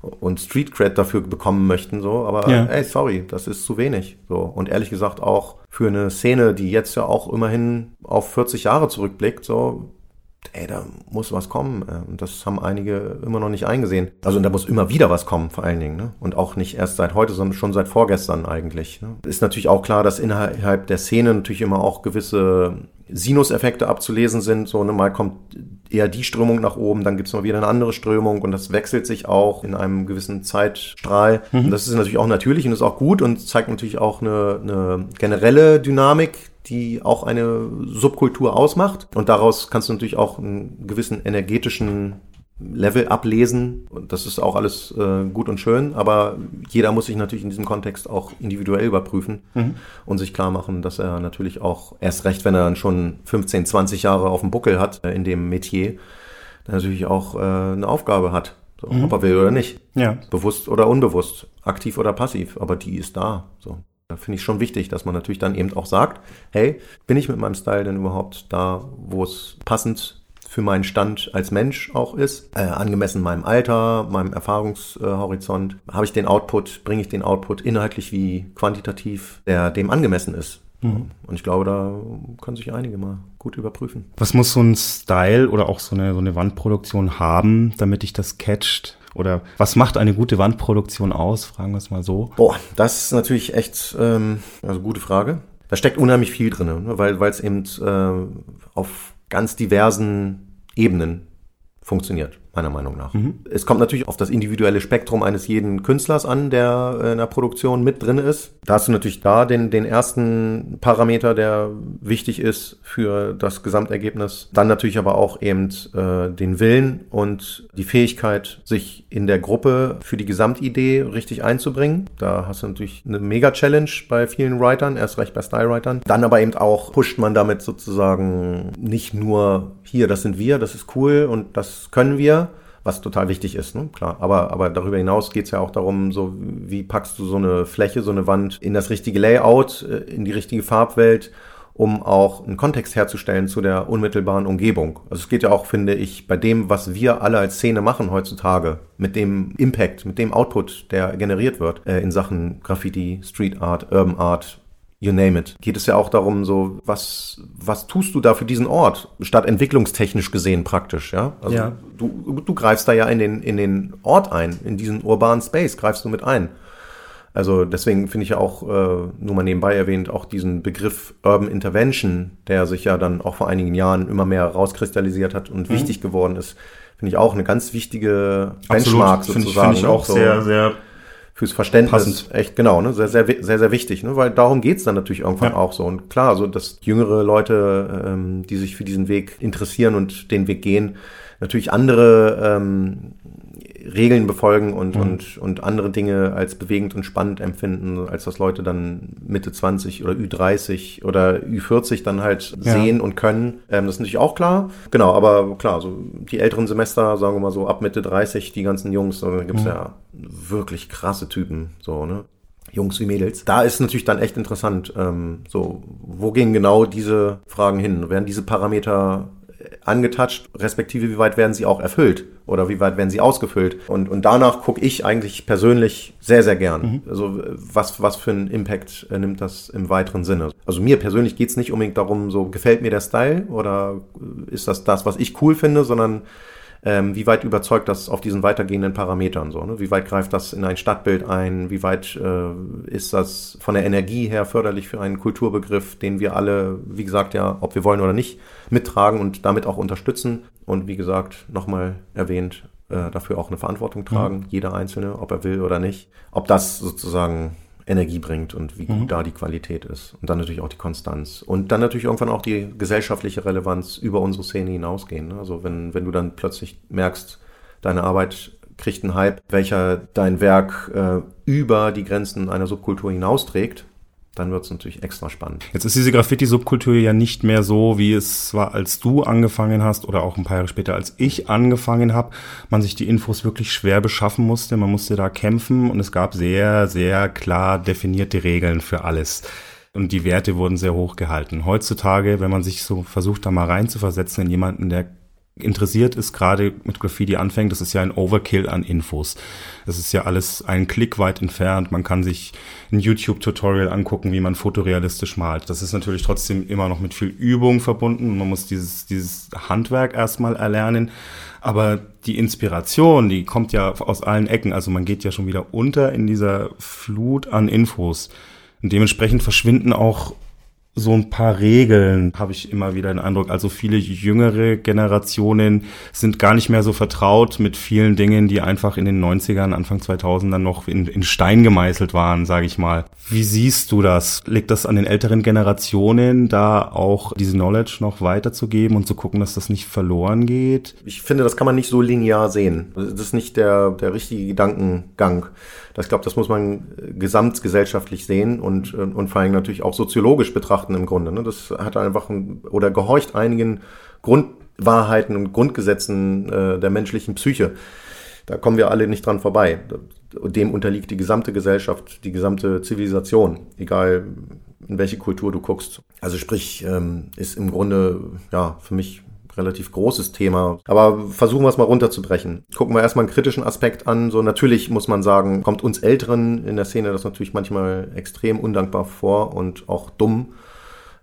und Street Cred dafür bekommen möchten so, aber ja. ey, sorry, das ist zu wenig so und ehrlich gesagt auch für eine Szene, die jetzt ja auch immerhin auf 40 Jahre zurückblickt, so ey, da muss was kommen. Äh, das haben einige immer noch nicht eingesehen. Also da muss immer wieder was kommen, vor allen Dingen. Ne? Und auch nicht erst seit heute, sondern schon seit vorgestern eigentlich. Ne? Ist natürlich auch klar, dass innerhalb der Szene natürlich immer auch gewisse Sinuseffekte abzulesen sind. So, ne, mal kommt eher die Strömung nach oben, dann gibt's mal wieder eine andere Strömung und das wechselt sich auch in einem gewissen Zeitstrahl. Mhm. Und das ist natürlich auch natürlich und ist auch gut und zeigt natürlich auch eine, eine generelle Dynamik, die auch eine Subkultur ausmacht. Und daraus kannst du natürlich auch einen gewissen energetischen Level ablesen. Und das ist auch alles äh, gut und schön, aber jeder muss sich natürlich in diesem Kontext auch individuell überprüfen mhm. und sich klar machen, dass er natürlich auch erst recht, wenn er dann schon 15, 20 Jahre auf dem Buckel hat äh, in dem Metier, dann natürlich auch äh, eine Aufgabe hat. So, mhm. Ob er will oder nicht. Ja. Bewusst oder unbewusst, aktiv oder passiv, aber die ist da. So. Da finde ich schon wichtig, dass man natürlich dann eben auch sagt, hey, bin ich mit meinem Style denn überhaupt da, wo es passend für meinen Stand als Mensch auch ist, äh, angemessen meinem Alter, meinem Erfahrungshorizont, habe ich den Output, bringe ich den Output inhaltlich wie quantitativ, der dem angemessen ist. Mhm. Und ich glaube, da können sich einige mal gut überprüfen. Was muss so ein Style oder auch so eine, so eine Wandproduktion haben, damit ich das catcht? Oder was macht eine gute Wandproduktion aus? Fragen wir es mal so. Boah, das ist natürlich echt, ähm, also gute Frage. Da steckt unheimlich viel drin, ne? weil es eben äh, auf ganz diversen Ebenen funktioniert meiner Meinung nach. Mhm. Es kommt natürlich auf das individuelle Spektrum eines jeden Künstlers an, der in der Produktion mit drin ist. Da hast du natürlich da den, den ersten Parameter, der wichtig ist für das Gesamtergebnis. Dann natürlich aber auch eben äh, den Willen und die Fähigkeit, sich in der Gruppe für die Gesamtidee richtig einzubringen. Da hast du natürlich eine Mega-Challenge bei vielen Writern, erst recht bei Style-Writern. Dann aber eben auch pusht man damit sozusagen nicht nur hier, das sind wir, das ist cool und das können wir, was total wichtig ist, ne? klar. Aber, aber darüber hinaus geht's ja auch darum, so wie packst du so eine Fläche, so eine Wand in das richtige Layout, äh, in die richtige Farbwelt, um auch einen Kontext herzustellen zu der unmittelbaren Umgebung. Also es geht ja auch, finde ich, bei dem, was wir alle als Szene machen heutzutage, mit dem Impact, mit dem Output, der generiert wird äh, in Sachen Graffiti, Street Art, Urban Art, you name it. Geht es ja auch darum, so, was, was tust du da für diesen Ort? Statt entwicklungstechnisch gesehen praktisch, ja? Also ja. Du, du greifst da ja in den, in den Ort ein, in diesen urbanen Space greifst du mit ein. Also deswegen finde ich ja auch, äh, nur mal nebenbei erwähnt, auch diesen Begriff Urban Intervention, der sich ja dann auch vor einigen Jahren immer mehr rauskristallisiert hat und mhm. wichtig geworden ist, finde ich auch eine ganz wichtige Benchmark Absolut. sozusagen. Finde ich, ich auch so. sehr, sehr fürs Verständnis Passend. echt genau, ne? Sehr, sehr, sehr, sehr wichtig, ne? Weil darum geht's dann natürlich irgendwann ja. auch so. Und klar, so dass jüngere Leute, ähm, die sich für diesen Weg interessieren und den Weg gehen, natürlich andere ähm, Regeln befolgen und, mhm. und, und andere Dinge als bewegend und spannend empfinden, als das Leute dann Mitte 20 oder Ü30 oder Ü40 dann halt ja. sehen und können. Ähm, das ist natürlich auch klar. Genau, aber klar, so die älteren Semester, sagen wir mal so ab Mitte 30, die ganzen Jungs, da gibt's mhm. ja wirklich krasse Typen, so, ne? Jungs wie Mädels. Da ist natürlich dann echt interessant, ähm, so, wo gehen genau diese Fragen hin? Werden diese Parameter angetatscht, respektive wie weit werden sie auch erfüllt oder wie weit werden sie ausgefüllt. Und, und danach gucke ich eigentlich persönlich sehr, sehr gern. Mhm. Also was, was für einen Impact äh, nimmt das im weiteren Sinne. Also mir persönlich geht's nicht unbedingt darum, so gefällt mir der Style oder ist das das, was ich cool finde, sondern ähm, wie weit überzeugt das auf diesen weitergehenden Parametern so, ne? Wie weit greift das in ein Stadtbild ein? Wie weit äh, ist das von der Energie her förderlich für einen Kulturbegriff, den wir alle, wie gesagt, ja, ob wir wollen oder nicht, mittragen und damit auch unterstützen? Und wie gesagt, nochmal erwähnt, äh, dafür auch eine Verantwortung tragen, mhm. jeder Einzelne, ob er will oder nicht. Ob das sozusagen Energie bringt und wie gut mhm. da die Qualität ist. Und dann natürlich auch die Konstanz. Und dann natürlich irgendwann auch die gesellschaftliche Relevanz über unsere Szene hinausgehen. Ne? Also wenn, wenn du dann plötzlich merkst, deine Arbeit kriegt einen Hype, welcher dein Werk äh, über die Grenzen einer Subkultur hinausträgt, dann wird es natürlich extra spannend. Jetzt ist diese Graffiti-Subkultur ja nicht mehr so, wie es war, als du angefangen hast oder auch ein paar Jahre später, als ich angefangen habe. Man sich die Infos wirklich schwer beschaffen musste, man musste da kämpfen und es gab sehr, sehr klar definierte Regeln für alles. Und die Werte wurden sehr hoch gehalten. Heutzutage, wenn man sich so versucht, da mal reinzuversetzen in jemanden, der interessiert ist, gerade mit Graffiti anfängt, das ist ja ein Overkill an Infos. Das ist ja alles einen Klick weit entfernt. Man kann sich ein YouTube-Tutorial angucken, wie man fotorealistisch malt. Das ist natürlich trotzdem immer noch mit viel Übung verbunden. Man muss dieses, dieses Handwerk erstmal erlernen. Aber die Inspiration, die kommt ja aus allen Ecken. Also man geht ja schon wieder unter in dieser Flut an Infos. Und dementsprechend verschwinden auch so ein paar Regeln, habe ich immer wieder den Eindruck. Also viele jüngere Generationen sind gar nicht mehr so vertraut mit vielen Dingen, die einfach in den 90ern, Anfang 2000 noch in, in Stein gemeißelt waren, sage ich mal. Wie siehst du das? Liegt das an den älteren Generationen, da auch diese Knowledge noch weiterzugeben und zu gucken, dass das nicht verloren geht? Ich finde, das kann man nicht so linear sehen. Das ist nicht der, der richtige Gedankengang. Das, glaube, das muss man gesamtgesellschaftlich sehen und, und vor allem natürlich auch soziologisch betrachten im Grunde. Ne? Das hat einfach ein, oder gehorcht einigen Grundwahrheiten und Grundgesetzen äh, der menschlichen Psyche. Da kommen wir alle nicht dran vorbei. Dem unterliegt die gesamte Gesellschaft, die gesamte Zivilisation, egal in welche Kultur du guckst. Also sprich, ähm, ist im Grunde ja für mich relativ großes Thema. Aber versuchen wir es mal runterzubrechen. Gucken wir erstmal einen kritischen Aspekt an. So natürlich muss man sagen, kommt uns Älteren in der Szene das natürlich manchmal extrem undankbar vor und auch dumm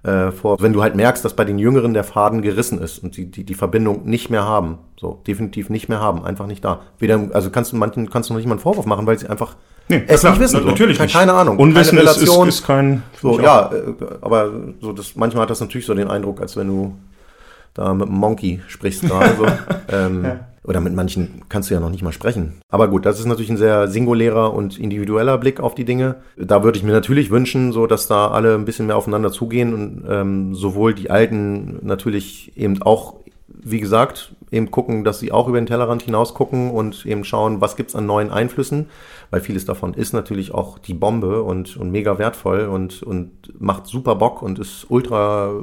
äh, vor. Wenn du halt merkst, dass bei den Jüngeren der Faden gerissen ist und die, die, die Verbindung nicht mehr haben. So, definitiv nicht mehr haben, einfach nicht da. Weder, also kannst du manchen, kannst du noch nicht mal einen Vorwurf machen, weil sie einfach Nee, es nicht wissen. So. Natürlich keine, keine Ahnung. Unwissen keine Relation. Ist, ist, ist kein. So, ja, äh, aber so das, manchmal hat das natürlich so den Eindruck, als wenn du da mit einem Monkey sprichst gerade so. ähm, ja. Oder mit manchen kannst du ja noch nicht mal sprechen. Aber gut, das ist natürlich ein sehr singulärer und individueller Blick auf die Dinge. Da würde ich mir natürlich wünschen, so dass da alle ein bisschen mehr aufeinander zugehen und ähm, sowohl die Alten natürlich eben auch, wie gesagt, eben gucken, dass sie auch über den Tellerrand hinaus gucken und eben schauen, was gibt's an neuen Einflüssen weil vieles davon ist natürlich auch die Bombe und, und mega wertvoll und, und macht super Bock und ist ultra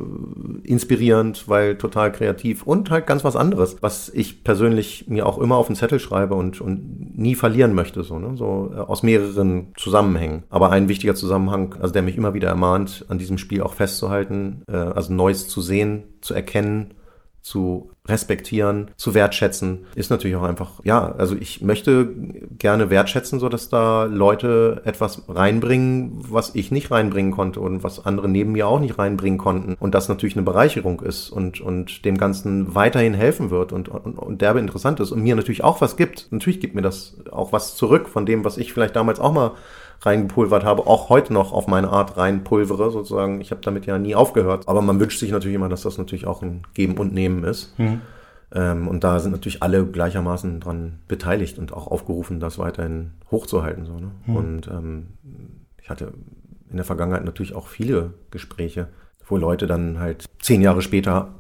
inspirierend, weil total kreativ und halt ganz was anderes, was ich persönlich mir auch immer auf den Zettel schreibe und, und nie verlieren möchte, so, ne? so äh, aus mehreren Zusammenhängen. Aber ein wichtiger Zusammenhang, also der mich immer wieder ermahnt, an diesem Spiel auch festzuhalten, äh, also Neues zu sehen, zu erkennen zu respektieren, zu wertschätzen, ist natürlich auch einfach, ja, also ich möchte gerne wertschätzen, so dass da Leute etwas reinbringen, was ich nicht reinbringen konnte und was andere neben mir auch nicht reinbringen konnten und das natürlich eine Bereicherung ist und, und dem Ganzen weiterhin helfen wird und, und, und derbe interessant ist und mir natürlich auch was gibt. Natürlich gibt mir das auch was zurück von dem, was ich vielleicht damals auch mal reingepulvert habe, auch heute noch auf meine Art reinpulvere, sozusagen. Ich habe damit ja nie aufgehört. Aber man wünscht sich natürlich immer, dass das natürlich auch ein Geben und Nehmen ist. Mhm. Ähm, und da sind natürlich alle gleichermaßen dran beteiligt und auch aufgerufen, das weiterhin hochzuhalten. So, ne? Mhm. Und ähm, ich hatte in der Vergangenheit natürlich auch viele Gespräche, wo Leute dann halt zehn Jahre später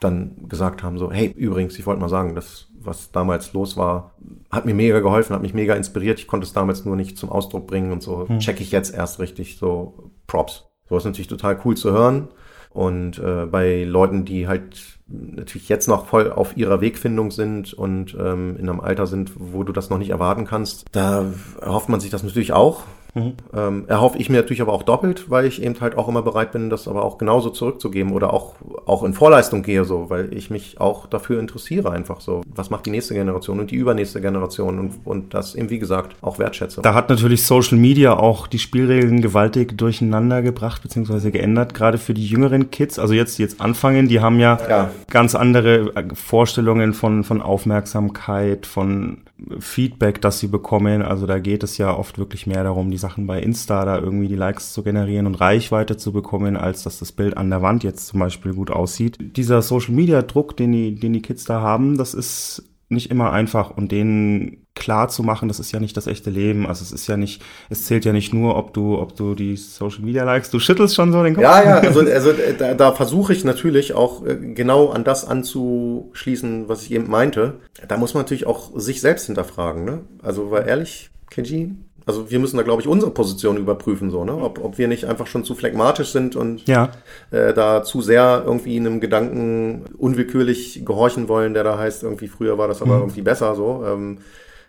dann gesagt haben, so, hey, übrigens, ich wollte mal sagen, das was damals los war, hat mir mega geholfen, hat mich mega inspiriert. Ich konnte es damals nur nicht zum Ausdruck bringen und so hm. check ich jetzt erst richtig so Props. So ist natürlich total cool zu hören. Und äh, bei Leuten, die halt natürlich jetzt noch voll auf ihrer Wegfindung sind und ähm, in einem Alter sind, wo du das noch nicht erwarten kannst, da erhofft man sich das natürlich auch. Mhm. Ähm, erhoffe ich mir natürlich aber auch doppelt, weil ich eben halt auch immer bereit bin, das aber auch genauso zurückzugeben oder auch, auch in Vorleistung gehe, so, weil ich mich auch dafür interessiere, einfach so. Was macht die nächste Generation und die übernächste Generation und, und das eben, wie gesagt, auch wertschätze. Da hat natürlich Social Media auch die Spielregeln gewaltig durcheinander gebracht, beziehungsweise geändert, gerade für die jüngeren Kids. Also jetzt, jetzt anfangen, die haben ja, ja. ganz andere Vorstellungen von, von Aufmerksamkeit, von Feedback, das sie bekommen. Also da geht es ja oft wirklich mehr darum, die Sachen bei Insta da irgendwie die Likes zu generieren und Reichweite zu bekommen, als dass das Bild an der Wand jetzt zum Beispiel gut aussieht. Dieser Social Media Druck, den die, den die Kids da haben, das ist nicht immer einfach und denen klar zu machen, das ist ja nicht das echte Leben. Also es ist ja nicht, es zählt ja nicht nur, ob du, ob du die Social Media likes. Du schüttelst schon so den Kopf. Ja, ja, also, also da, da versuche ich natürlich auch äh, genau an das anzuschließen, was ich eben meinte. Da muss man natürlich auch sich selbst hinterfragen. Ne? Also war ehrlich, Kenji, also wir müssen da, glaube ich, unsere Position überprüfen, so, ne? Ob, ob wir nicht einfach schon zu phlegmatisch sind und ja. äh, da zu sehr irgendwie einem Gedanken unwillkürlich gehorchen wollen, der da heißt, irgendwie früher war das aber mhm. irgendwie besser so. Ähm,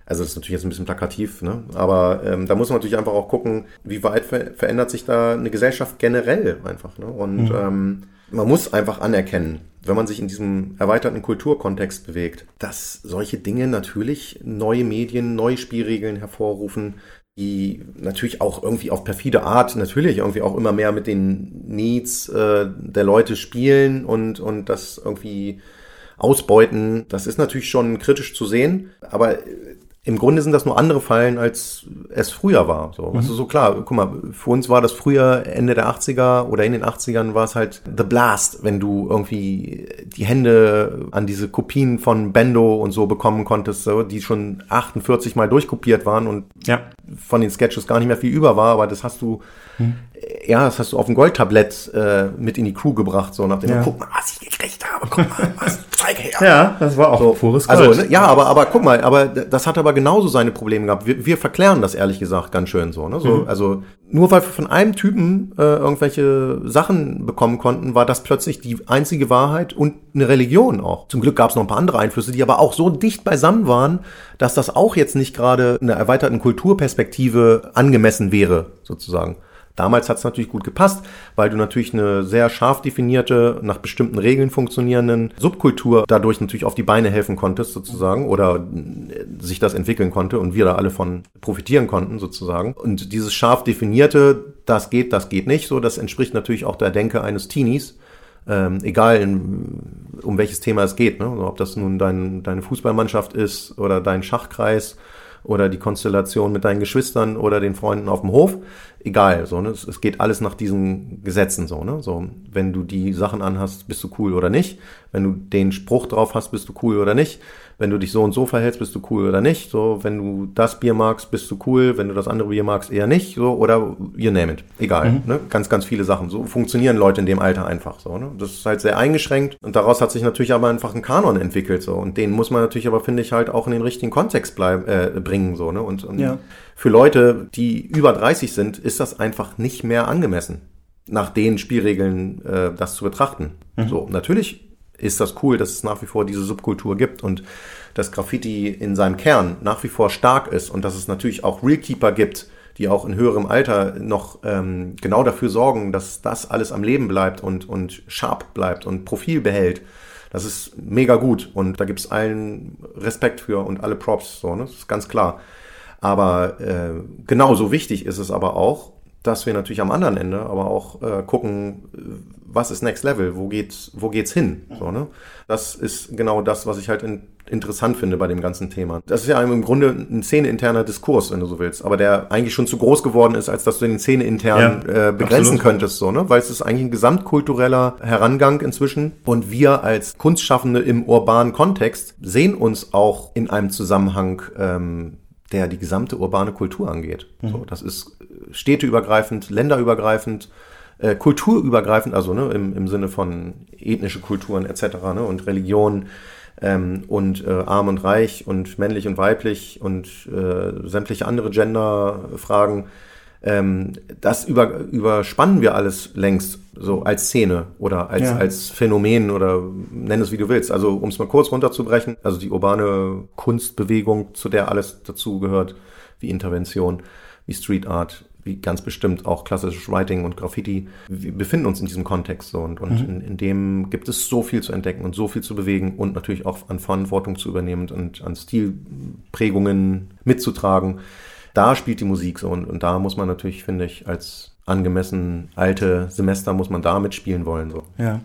also das ist natürlich jetzt ein bisschen plakativ, ne? aber ähm, da muss man natürlich einfach auch gucken, wie weit ver verändert sich da eine Gesellschaft generell einfach. Ne? Und mhm. ähm, man muss einfach anerkennen, wenn man sich in diesem erweiterten Kulturkontext bewegt, dass solche Dinge natürlich neue Medien, neue Spielregeln hervorrufen, die natürlich auch irgendwie auf perfide Art natürlich irgendwie auch immer mehr mit den Needs äh, der Leute spielen und, und das irgendwie ausbeuten. Das ist natürlich schon kritisch zu sehen, aber im Grunde sind das nur andere Fallen, als es früher war. So, mhm. also so klar, guck mal, für uns war das früher Ende der 80er oder in den 80ern war es halt The Blast, wenn du irgendwie die Hände an diese Kopien von Bendo und so bekommen konntest, so, die schon 48 mal durchkopiert waren und ja. von den Sketches gar nicht mehr viel über war, aber das hast du hm. Ja, das hast du auf dem Goldtablett äh, mit in die Crew gebracht, so nach dem, ja. guck mal, was ich gekriegt habe, guck mal, was, zeig her. Ja, das war auch so, pures Gold. Also, ne, ja, aber, aber guck mal, aber das hat aber genauso seine Probleme gehabt. Wir, wir verklären das ehrlich gesagt ganz schön so, ne? so mhm. Also nur weil wir von einem Typen äh, irgendwelche Sachen bekommen konnten, war das plötzlich die einzige Wahrheit und eine Religion auch. Zum Glück gab es noch ein paar andere Einflüsse, die aber auch so dicht beisammen waren, dass das auch jetzt nicht gerade einer erweiterten Kulturperspektive angemessen wäre, sozusagen. Damals hat es natürlich gut gepasst, weil du natürlich eine sehr scharf definierte, nach bestimmten Regeln funktionierenden Subkultur dadurch natürlich auf die Beine helfen konntest sozusagen oder äh, sich das entwickeln konnte und wir da alle von profitieren konnten sozusagen. Und dieses scharf definierte, das geht, das geht nicht, so das entspricht natürlich auch der Denke eines Teenies. Ähm, egal in, um welches Thema es geht, ne? ob das nun dein, deine Fußballmannschaft ist oder dein Schachkreis oder die Konstellation mit deinen Geschwistern oder den Freunden auf dem Hof. Egal, so, ne? Es, es geht alles nach diesen Gesetzen, so, ne? So, wenn du die Sachen anhast, bist du cool oder nicht. Wenn du den Spruch drauf hast, bist du cool oder nicht wenn du dich so und so verhältst, bist du cool oder nicht. So, wenn du das Bier magst, bist du cool. Wenn du das andere Bier magst, eher nicht. So, oder you name it. Egal. Mhm. Ne? Ganz, ganz viele Sachen. So funktionieren Leute in dem Alter einfach so. Ne? Das ist halt sehr eingeschränkt. Und daraus hat sich natürlich aber einfach ein Kanon entwickelt. So. Und den muss man natürlich aber, finde ich, halt auch in den richtigen Kontext bleib, äh, bringen. So, ne? Und, und ja. für Leute, die über 30 sind, ist das einfach nicht mehr angemessen nach den Spielregeln äh, das zu betrachten. Mhm. So, natürlich ist das cool, dass es nach wie vor diese Subkultur gibt und dass Graffiti in seinem Kern nach wie vor stark ist und dass es natürlich auch Realkeeper gibt, die auch in höherem Alter noch ähm, genau dafür sorgen, dass das alles am Leben bleibt und, und sharp bleibt und Profil behält. Das ist mega gut und da gibt es allen Respekt für und alle Props, so, ne? Das ist ganz klar. Aber äh, genauso wichtig ist es aber auch, dass wir natürlich am anderen Ende aber auch äh, gucken, was ist Next Level, wo geht's, wo geht's hin? So, ne? Das ist genau das, was ich halt in, interessant finde bei dem ganzen Thema. Das ist ja im Grunde ein szeneinterner Diskurs, wenn du so willst, aber der eigentlich schon zu groß geworden ist, als dass du den szeneintern ja, äh, begrenzen absolut. könntest, so, ne? Weil es ist eigentlich ein gesamtkultureller Herangang inzwischen und wir als Kunstschaffende im urbanen Kontext sehen uns auch in einem Zusammenhang ähm, der die gesamte urbane Kultur angeht. Mhm. So, das ist städteübergreifend, länderübergreifend, äh, kulturübergreifend, also ne, im, im Sinne von ethnische Kulturen etc. Ne, und Religion. ähm, und äh, arm und reich und männlich und weiblich und äh, sämtliche andere Gender-Fragen. Ähm, das über, überspannen wir alles längst so als Szene oder als, ja. als Phänomen oder nenn es wie du willst. Also um es mal kurz runterzubrechen, also die urbane Kunstbewegung, zu der alles dazu gehört, wie Intervention, wie Street Art, wie ganz bestimmt auch klassisches Writing und Graffiti. Wir befinden uns in diesem Kontext so und, und mhm. in, in, dem gibt es so viel zu entdecken und so viel zu bewegen und natürlich auch an Verantwortung zu übernehmen und an Stilprägungen mitzutragen. Da spielt die Musik so und, und da muss man natürlich, finde ich, als angemessen alte Semester muss man da mitspielen wollen. So. Ja.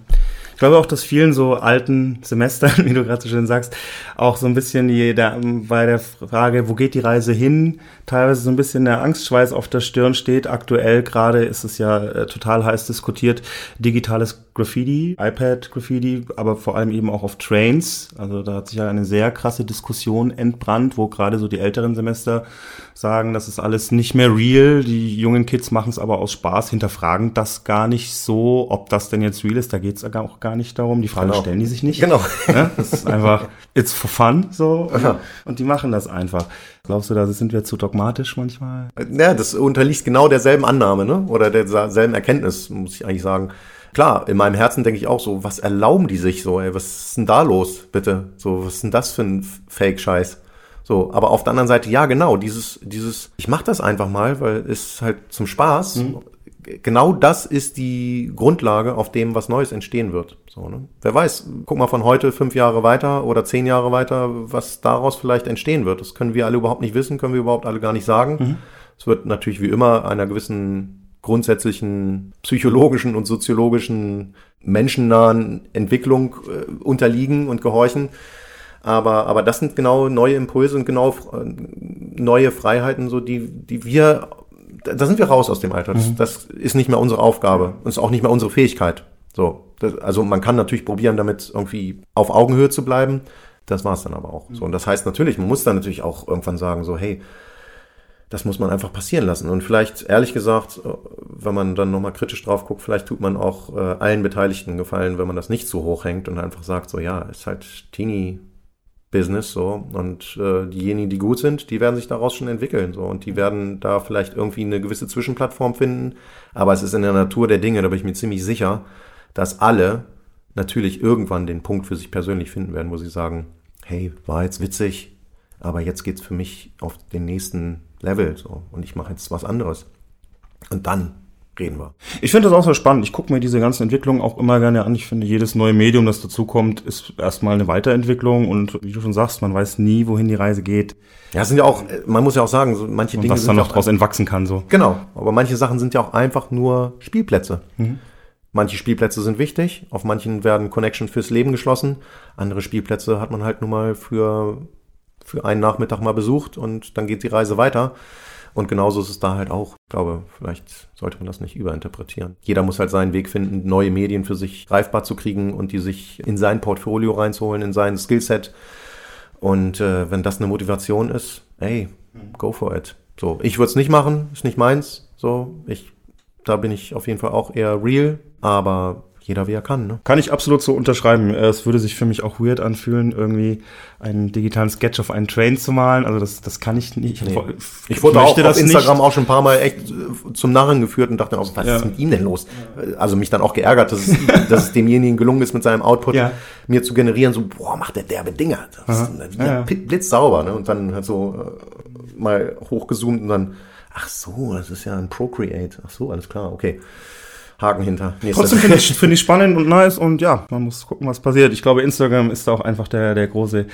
Ich glaube auch, dass vielen so alten Semestern, wie du gerade so schön sagst, auch so ein bisschen die, der, bei der Frage, wo geht die Reise hin, teilweise so ein bisschen der Angstschweiß auf der Stirn steht. Aktuell gerade ist es ja äh, total heiß diskutiert, digitales Graffiti, iPad Graffiti, aber vor allem eben auch auf Trains. Also da hat sich ja eine sehr krasse Diskussion entbrannt, wo gerade so die älteren Semester sagen, das ist alles nicht mehr real. Die jungen Kids machen es aber aus Spaß, hinterfragen das gar nicht so, ob das denn jetzt real ist. Da geht es auch gar nicht darum. Die Frage genau. stellen die sich nicht. Genau. Ja, das ist einfach, it's for fun, so. Aha. Und die machen das einfach. Glaubst du, da sind wir zu dogmatisch manchmal? Ja, das unterliegt genau derselben Annahme, ne? Oder derselben Erkenntnis, muss ich eigentlich sagen klar, in meinem Herzen denke ich auch so, was erlauben die sich so, ey, was ist denn da los, bitte? So, was ist denn das für ein Fake-Scheiß? So, aber auf der anderen Seite, ja, genau, dieses, dieses, ich mach das einfach mal, weil es halt zum Spaß. Mhm. Genau das ist die Grundlage, auf dem was Neues entstehen wird. So, ne? Wer weiß, guck mal von heute fünf Jahre weiter oder zehn Jahre weiter, was daraus vielleicht entstehen wird. Das können wir alle überhaupt nicht wissen, können wir überhaupt alle gar nicht sagen. Mhm. Es wird natürlich wie immer einer gewissen grundsätzlichen psychologischen und soziologischen menschennahen Entwicklung äh, unterliegen und gehorchen. Aber, aber das sind genau neue Impulse und genau äh, neue Freiheiten, so die, die wir, da sind wir raus aus dem Alter. Das, mhm. das ist nicht mehr unsere Aufgabe und ist auch nicht mehr unsere Fähigkeit. So, das, also man kann natürlich probieren, damit irgendwie auf Augenhöhe zu bleiben. Das war es dann aber auch. So, und das heißt natürlich, man muss dann natürlich auch irgendwann sagen, so, hey, das muss man einfach passieren lassen. Und vielleicht, ehrlich gesagt, wenn man dann nochmal kritisch drauf guckt, vielleicht tut man auch äh, allen Beteiligten gefallen, wenn man das nicht so hoch hängt und einfach sagt, so ja, ist halt Teenie Business so. Und äh, diejenigen, die gut sind, die werden sich daraus schon entwickeln so. Und die werden da vielleicht irgendwie eine gewisse Zwischenplattform finden, aber es ist in der Natur der Dinge, da bin ich mir ziemlich sicher, dass alle natürlich irgendwann den Punkt für sich persönlich finden werden, wo sie sagen, hey, war jetzt witzig, aber jetzt geht's für mich auf den nächsten Level so und ich mache jetzt was anderes. Und dann reden wir. Ich finde das auch so spannend. Ich gucke mir diese ganzen Entwicklungen auch immer gerne an. Ich finde, jedes neue Medium, das dazukommt, ist erstmal eine Weiterentwicklung und wie du schon sagst, man weiß nie, wohin die Reise geht. Ja, es sind ja auch, man muss ja auch sagen, so manche und Dinge. Was dann noch daraus entwachsen kann, so. Genau. Aber manche Sachen sind ja auch einfach nur Spielplätze. Mhm. Manche Spielplätze sind wichtig, auf manchen werden Connections fürs Leben geschlossen. Andere Spielplätze hat man halt nur mal für für einen Nachmittag mal besucht und dann geht die Reise weiter. Und genauso ist es da halt auch. Ich glaube, vielleicht sollte man das nicht überinterpretieren. Jeder muss halt seinen Weg finden, neue Medien für sich greifbar zu kriegen und die sich in sein Portfolio reinzuholen, in sein Skillset. Und äh, wenn das eine Motivation ist, hey, go for it. So, ich würde es nicht machen, ist nicht meins. So, ich, da bin ich auf jeden Fall auch eher real, aber jeder wie er kann. Ne? Kann ich absolut so unterschreiben. Es würde sich für mich auch weird anfühlen, irgendwie einen digitalen Sketch auf einen Train zu malen. Also das, das kann ich nicht. Nee. Ich, wurde auch auf Instagram nicht. auch schon ein paar Mal echt äh, zum Narren geführt und dachte, was ja. ist mit ihm denn los? Also mich dann auch geärgert, dass es, dass es demjenigen gelungen ist, mit seinem Output ja. mir zu generieren, so, boah, macht der derbe Dinger. Das ist ja. blitzsauber. Ne? Und dann halt so äh, mal hochgezoomt und dann, ach so, das ist ja ein Procreate. Ach so, alles klar, okay. Haken hinter. Nächste. Trotzdem finde ich, find ich spannend und nice und ja, man muss gucken, was passiert. Ich glaube, Instagram ist auch einfach der, der große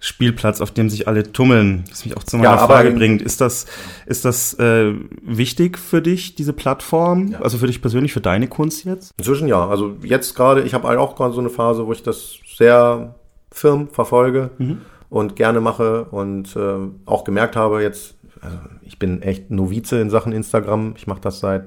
Spielplatz, auf dem sich alle tummeln. Das mich auch zu meiner ja, Frage bringt. Ist das, ist das äh, wichtig für dich, diese Plattform? Ja. Also für dich persönlich, für deine Kunst jetzt? Inzwischen ja. Also jetzt gerade, ich habe halt auch gerade so eine Phase, wo ich das sehr firm verfolge mhm. und gerne mache und äh, auch gemerkt habe, jetzt, also ich bin echt Novize in Sachen Instagram. Ich mache das seit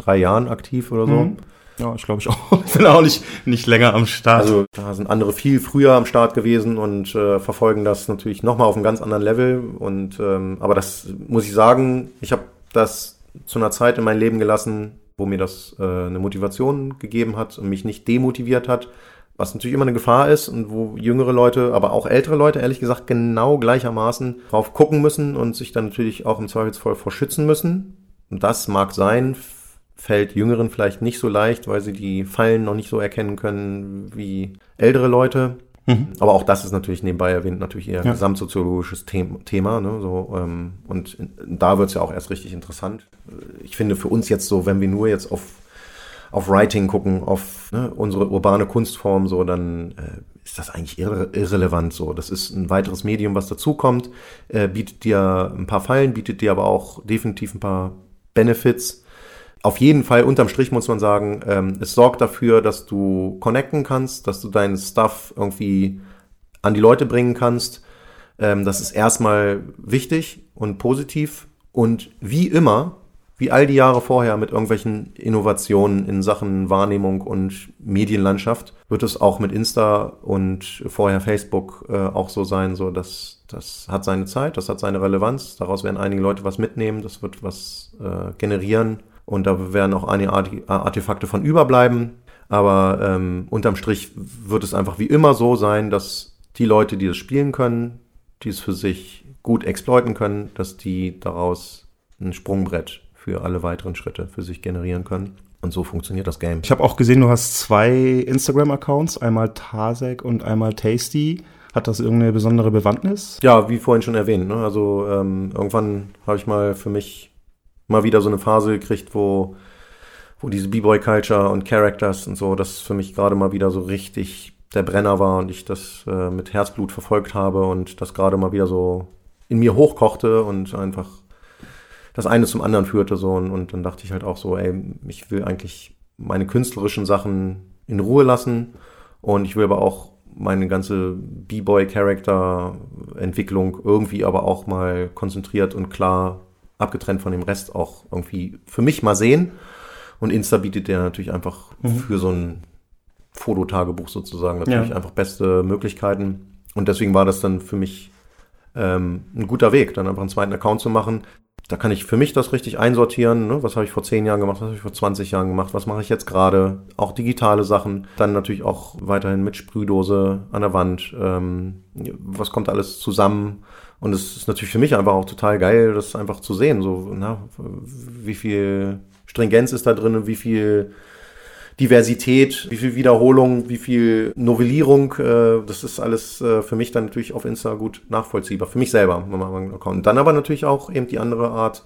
drei Jahren aktiv oder so. Mhm. Ja, ich glaube ich auch. Bin auch nicht, nicht länger am Start. Also da sind andere viel früher am Start gewesen und äh, verfolgen das natürlich nochmal auf einem ganz anderen Level. Und ähm, aber das muss ich sagen, ich habe das zu einer Zeit in mein Leben gelassen, wo mir das äh, eine Motivation gegeben hat und mich nicht demotiviert hat. was natürlich immer eine Gefahr ist und wo jüngere Leute, aber auch ältere Leute, ehrlich gesagt, genau gleichermaßen drauf gucken müssen und sich dann natürlich auch im Zweifelsfall vor schützen müssen. Und das mag sein, fällt Jüngeren vielleicht nicht so leicht, weil sie die Fallen noch nicht so erkennen können wie ältere Leute. Mhm. Aber auch das ist natürlich nebenbei erwähnt, natürlich eher ja. gesamtsoziologisches Thema. Ne? So, ähm, und da wird es ja auch erst richtig interessant. Ich finde für uns jetzt so, wenn wir nur jetzt auf, auf Writing gucken, auf ne, unsere urbane Kunstform, so, dann äh, ist das eigentlich irre irrelevant. So, das ist ein weiteres Medium, was dazukommt, äh, bietet dir ein paar Fallen, bietet dir aber auch definitiv ein paar Benefits auf jeden Fall unterm Strich muss man sagen, ähm, es sorgt dafür, dass du connecten kannst, dass du deinen Stuff irgendwie an die Leute bringen kannst. Ähm, das ist erstmal wichtig und positiv. Und wie immer, wie all die Jahre vorher mit irgendwelchen Innovationen in Sachen Wahrnehmung und Medienlandschaft, wird es auch mit Insta und vorher Facebook äh, auch so sein, so dass das hat seine Zeit, das hat seine Relevanz. Daraus werden einige Leute was mitnehmen, das wird was äh, generieren und da werden auch einige Artefakte von überbleiben. Aber ähm, unterm Strich wird es einfach wie immer so sein, dass die Leute, die es spielen können, die es für sich gut exploiten können, dass die daraus ein Sprungbrett für alle weiteren Schritte für sich generieren können. Und so funktioniert das Game. Ich habe auch gesehen, du hast zwei Instagram-Accounts, einmal Tasek und einmal Tasty. Hat das irgendeine besondere Bewandtnis? Ja, wie vorhin schon erwähnt. Ne? Also ähm, irgendwann habe ich mal für mich mal wieder so eine Phase gekriegt, wo, wo diese B-Boy-Culture und Characters und so, das für mich gerade mal wieder so richtig der Brenner war und ich das äh, mit Herzblut verfolgt habe und das gerade mal wieder so in mir hochkochte und einfach das eine zum anderen führte so. Und, und dann dachte ich halt auch so, ey, ich will eigentlich meine künstlerischen Sachen in Ruhe lassen und ich will aber auch meine ganze B-Boy-Charakter-Entwicklung irgendwie aber auch mal konzentriert und klar abgetrennt von dem Rest auch irgendwie für mich mal sehen. Und Insta bietet der natürlich einfach mhm. für so ein Fototagebuch sozusagen natürlich ja. einfach beste Möglichkeiten. Und deswegen war das dann für mich ähm, ein guter Weg, dann einfach einen zweiten Account zu machen. Da kann ich für mich das richtig einsortieren. Ne? Was habe ich vor zehn Jahren gemacht? Was habe ich vor 20 Jahren gemacht? Was mache ich jetzt gerade? Auch digitale Sachen. Dann natürlich auch weiterhin mit Sprühdose an der Wand. Ähm, was kommt alles zusammen? Und es ist natürlich für mich einfach auch total geil, das einfach zu sehen. So, na, wie viel Stringenz ist da drin, wie viel Diversität, wie viel Wiederholung, wie viel Novellierung, äh, das ist alles äh, für mich dann natürlich auf Insta gut nachvollziehbar. Für mich selber. Und dann aber natürlich auch eben die andere Art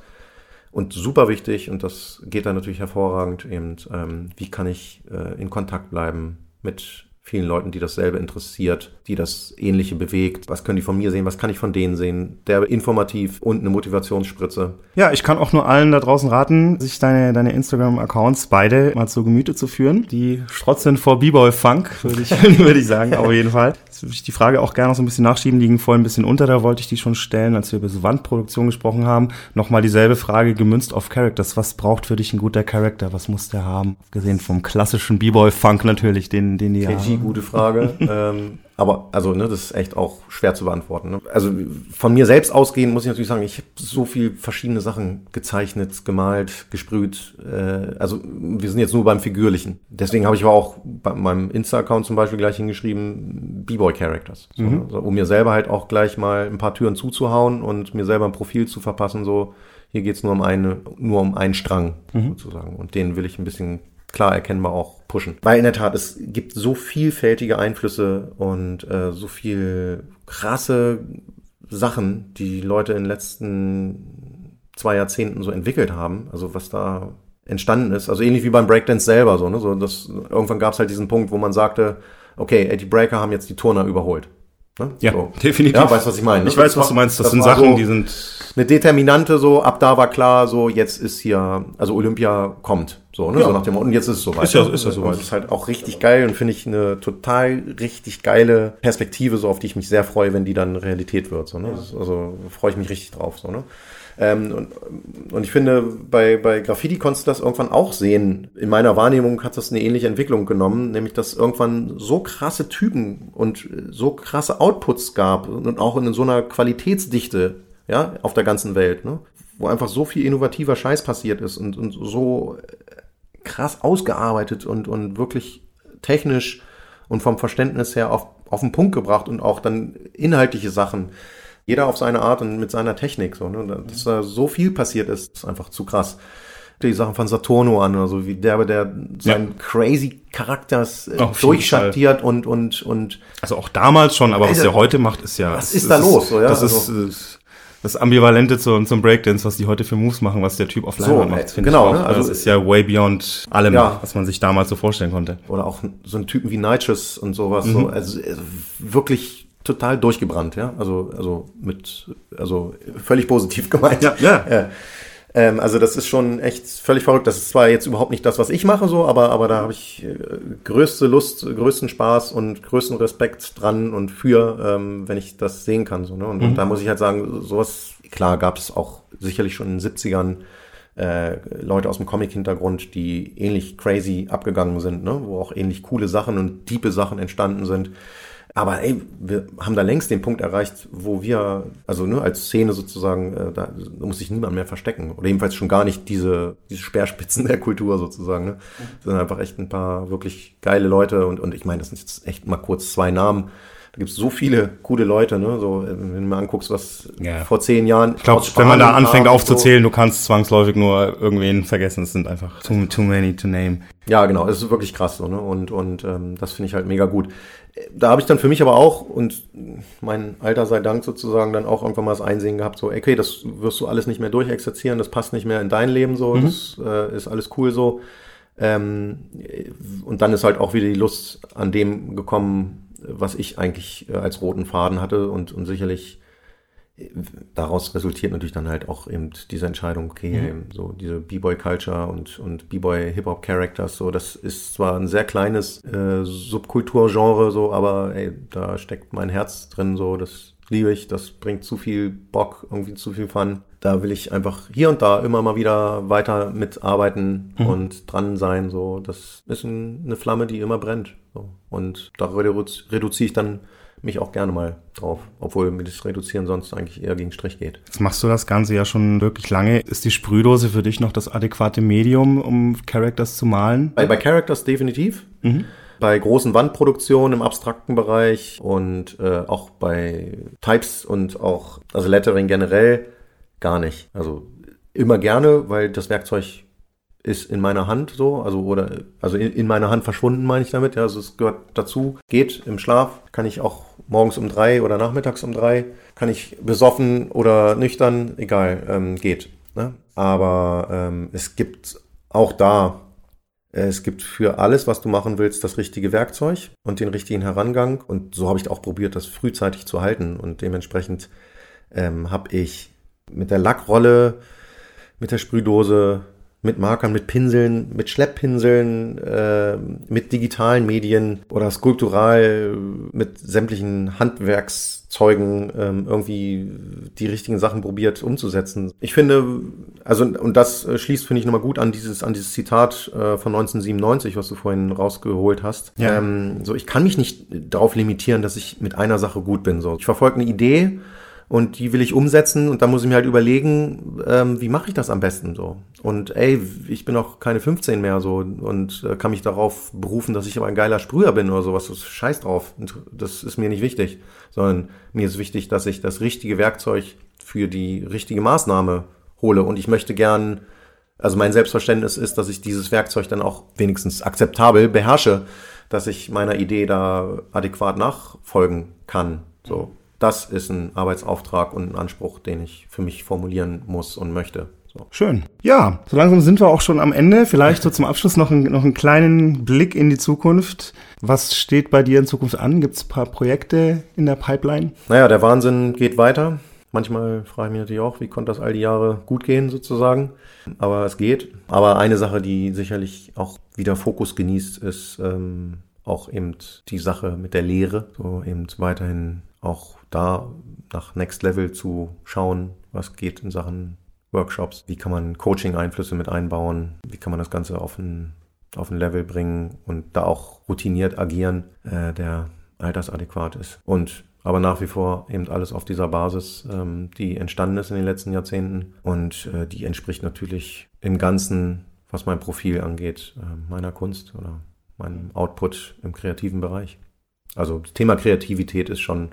und super wichtig, und das geht dann natürlich hervorragend, eben, ähm, wie kann ich äh, in Kontakt bleiben mit vielen Leuten, die dasselbe interessiert, die das Ähnliche bewegt. Was können die von mir sehen? Was kann ich von denen sehen? Der informativ und eine Motivationsspritze. Ja, ich kann auch nur allen da draußen raten, sich deine, deine Instagram-Accounts beide mal zu Gemüte zu führen. Die strotzen vor B-Boy-Funk, würde ich, würde ich sagen, auf jeden Fall. Jetzt würde ich die Frage auch gerne noch so ein bisschen nachschieben, die ging vorhin ein bisschen unter, da wollte ich die schon stellen, als wir über so Wandproduktion gesprochen haben. Nochmal dieselbe Frage gemünzt auf Characters. Was braucht für dich ein guter Charakter? Was muss der haben? Gesehen vom klassischen B-Boy-Funk natürlich, den, den die KG, gute Frage. ähm, aber also, ne, das ist echt auch schwer zu beantworten. Ne? Also von mir selbst ausgehen muss ich natürlich sagen, ich habe so viel verschiedene Sachen gezeichnet, gemalt, gesprüht. Äh, also wir sind jetzt nur beim Figürlichen. Deswegen habe ich aber auch bei meinem Insta-Account zum Beispiel gleich hingeschrieben, B-Boy-Characters. So, mhm. also, um mir selber halt auch gleich mal ein paar Türen zuzuhauen und mir selber ein Profil zu verpassen, so hier geht's nur um eine, nur um einen Strang mhm. sozusagen. Und den will ich ein bisschen klar erkennbar auch pushen. Weil in der Tat, es gibt so vielfältige Einflüsse und äh, so viel krasse Sachen, die Leute in den letzten zwei Jahrzehnten so entwickelt haben. Also was da entstanden ist. Also ähnlich wie beim Breakdance selber so. Ne? so das, irgendwann gab es halt diesen Punkt, wo man sagte, okay, die Breaker haben jetzt die Turner überholt. Ne? Ja, so. definitiv. Ja, weißt was ich meine. Ne? Ich weiß, was du meinst. Das, das sind Sachen, so die sind eine Determinante. So ab da war klar, so jetzt ist hier, also Olympia kommt, so ne, ja. so nach dem und jetzt ist es soweit. Ist ja, ist ja soweit. Das ist halt auch richtig geil und finde ich eine total richtig geile Perspektive, so auf die ich mich sehr freue, wenn die dann Realität wird. So ne, ja. also freue ich mich richtig drauf. So ne. Ähm, und, und ich finde, bei, bei Graffiti konntest du das irgendwann auch sehen. In meiner Wahrnehmung hat das eine ähnliche Entwicklung genommen, nämlich dass irgendwann so krasse Typen und so krasse Outputs gab und auch in so einer Qualitätsdichte, ja, auf der ganzen Welt, ne? wo einfach so viel innovativer Scheiß passiert ist und, und so krass ausgearbeitet und, und wirklich technisch und vom Verständnis her auf, auf den Punkt gebracht und auch dann inhaltliche Sachen. Jeder auf seine Art und mit seiner Technik. So, ne? Dass da so viel passiert ist, ist einfach zu krass. Die Sachen von Saturno an oder so, wie der, der seinen ja. crazy Charakters äh, durchschattiert und, und, und. Also auch damals schon, aber was er heute macht, ist ja. Was ist da los? So, ja? Das also, ist, das Ambivalente zum, zum Breakdance, was die heute für Moves machen, was der Typ auf Leinwand so, macht. Genau, ne? also das ist ja way beyond allem, ja. was man sich damals so vorstellen konnte. Oder auch so ein Typen wie Nitrous und sowas, mhm. so, also, also wirklich total durchgebrannt, ja. Also, also mit, also völlig positiv gemeint. Ja, ja. ja. Ähm, also das ist schon echt völlig verrückt. Das ist zwar jetzt überhaupt nicht das, was ich mache, so, aber, aber da habe ich äh, größte Lust, größten Spaß und größten Respekt dran und für, ähm, wenn ich das sehen kann. So, ne? und, mhm. und da muss ich halt sagen, sowas, klar gab es auch sicherlich schon in den 70ern äh, Leute aus dem Comic-Hintergrund, die ähnlich crazy abgegangen sind, ne? wo auch ähnlich coole Sachen und tiefe Sachen entstanden sind. Aber ey, wir haben da längst den Punkt erreicht, wo wir, also ne, als Szene sozusagen, äh, da muss sich niemand mehr verstecken. Oder jedenfalls schon gar nicht diese, diese Speerspitzen der Kultur sozusagen. Ne? Das sind einfach echt ein paar wirklich geile Leute und, und ich meine, das sind jetzt echt mal kurz zwei Namen. Da gibt es so viele coole Leute, ne? So, äh, wenn du mir anguckst, was ja. vor zehn Jahren. Ich glaube, wenn man da anfängt aufzuzählen, so. du kannst zwangsläufig nur irgendwen vergessen. Es sind einfach too, too many to name. Ja, genau, es ist wirklich krass so, ne? Und, und ähm, das finde ich halt mega gut da habe ich dann für mich aber auch und mein Alter sei Dank sozusagen dann auch irgendwann mal das Einsehen gehabt, so, okay, das wirst du alles nicht mehr durchexerzieren, das passt nicht mehr in dein Leben so, mhm. das äh, ist alles cool so. Ähm, und dann ist halt auch wieder die Lust an dem gekommen, was ich eigentlich äh, als roten Faden hatte und, und sicherlich daraus resultiert natürlich dann halt auch eben diese Entscheidung, okay, mhm. so diese B-Boy-Culture und, und B-Boy-Hip-Hop-Characters, so, das ist zwar ein sehr kleines äh, Subkulturgenre, so, aber ey, da steckt mein Herz drin, so, das liebe ich, das bringt zu viel Bock, irgendwie zu viel Fun. Da will ich einfach hier und da immer mal wieder weiter mitarbeiten mhm. und dran sein, so, das ist ein, eine Flamme, die immer brennt, so. Und da reduziere ich dann mich auch gerne mal drauf, obwohl mir das Reduzieren sonst eigentlich eher gegen Strich geht. Jetzt machst du das Ganze ja schon wirklich lange. Ist die Sprühdose für dich noch das adäquate Medium, um Characters zu malen? Bei, bei Characters definitiv. Mhm. Bei großen Wandproduktionen im abstrakten Bereich und äh, auch bei Types und auch, also Lettering generell gar nicht. Also immer gerne, weil das Werkzeug ist in meiner Hand so, also oder also in, in meiner Hand verschwunden, meine ich damit. Ja, also es gehört dazu. Geht im Schlaf, kann ich auch morgens um drei oder nachmittags um drei, kann ich besoffen oder nüchtern, egal, ähm, geht. Ne? Aber ähm, es gibt auch da, äh, es gibt für alles, was du machen willst, das richtige Werkzeug und den richtigen Herangang. Und so habe ich auch probiert, das frühzeitig zu halten. Und dementsprechend ähm, habe ich mit der Lackrolle, mit der Sprühdose, mit Markern, mit Pinseln, mit Schlepppinseln, äh, mit digitalen Medien oder skulptural mit sämtlichen Handwerkszeugen ähm, irgendwie die richtigen Sachen probiert umzusetzen. Ich finde, also und das schließt finde ich nochmal gut an dieses an dieses Zitat äh, von 1997, was du vorhin rausgeholt hast. Ja. Ähm, so ich kann mich nicht darauf limitieren, dass ich mit einer Sache gut bin. So ich verfolge eine Idee und die will ich umsetzen und da muss ich mir halt überlegen, ähm, wie mache ich das am besten so. Und ey, ich bin auch keine 15 mehr so und äh, kann mich darauf berufen, dass ich aber ein geiler Sprüher bin oder sowas. Das scheiß drauf. Das ist mir nicht wichtig, sondern mir ist wichtig, dass ich das richtige Werkzeug für die richtige Maßnahme hole und ich möchte gern also mein Selbstverständnis ist, dass ich dieses Werkzeug dann auch wenigstens akzeptabel beherrsche, dass ich meiner Idee da adäquat nachfolgen kann. So das ist ein Arbeitsauftrag und ein Anspruch, den ich für mich formulieren muss und möchte. So. Schön. Ja, so langsam sind wir auch schon am Ende. Vielleicht so zum Abschluss noch, ein, noch einen kleinen Blick in die Zukunft. Was steht bei dir in Zukunft an? Gibt es ein paar Projekte in der Pipeline? Naja, der Wahnsinn geht weiter. Manchmal frage ich mich natürlich auch, wie konnte das all die Jahre gut gehen sozusagen. Aber es geht. Aber eine Sache, die sicherlich auch wieder Fokus genießt, ist ähm, auch eben die Sache mit der Lehre. So eben weiterhin auch da nach Next Level zu schauen, was geht in Sachen Workshops, wie kann man Coaching-Einflüsse mit einbauen, wie kann man das Ganze auf ein, auf ein Level bringen und da auch routiniert agieren, äh, der altersadäquat ist. Und aber nach wie vor eben alles auf dieser Basis, ähm, die entstanden ist in den letzten Jahrzehnten und äh, die entspricht natürlich im Ganzen, was mein Profil angeht, äh, meiner Kunst oder meinem Output im kreativen Bereich. Also das Thema Kreativität ist schon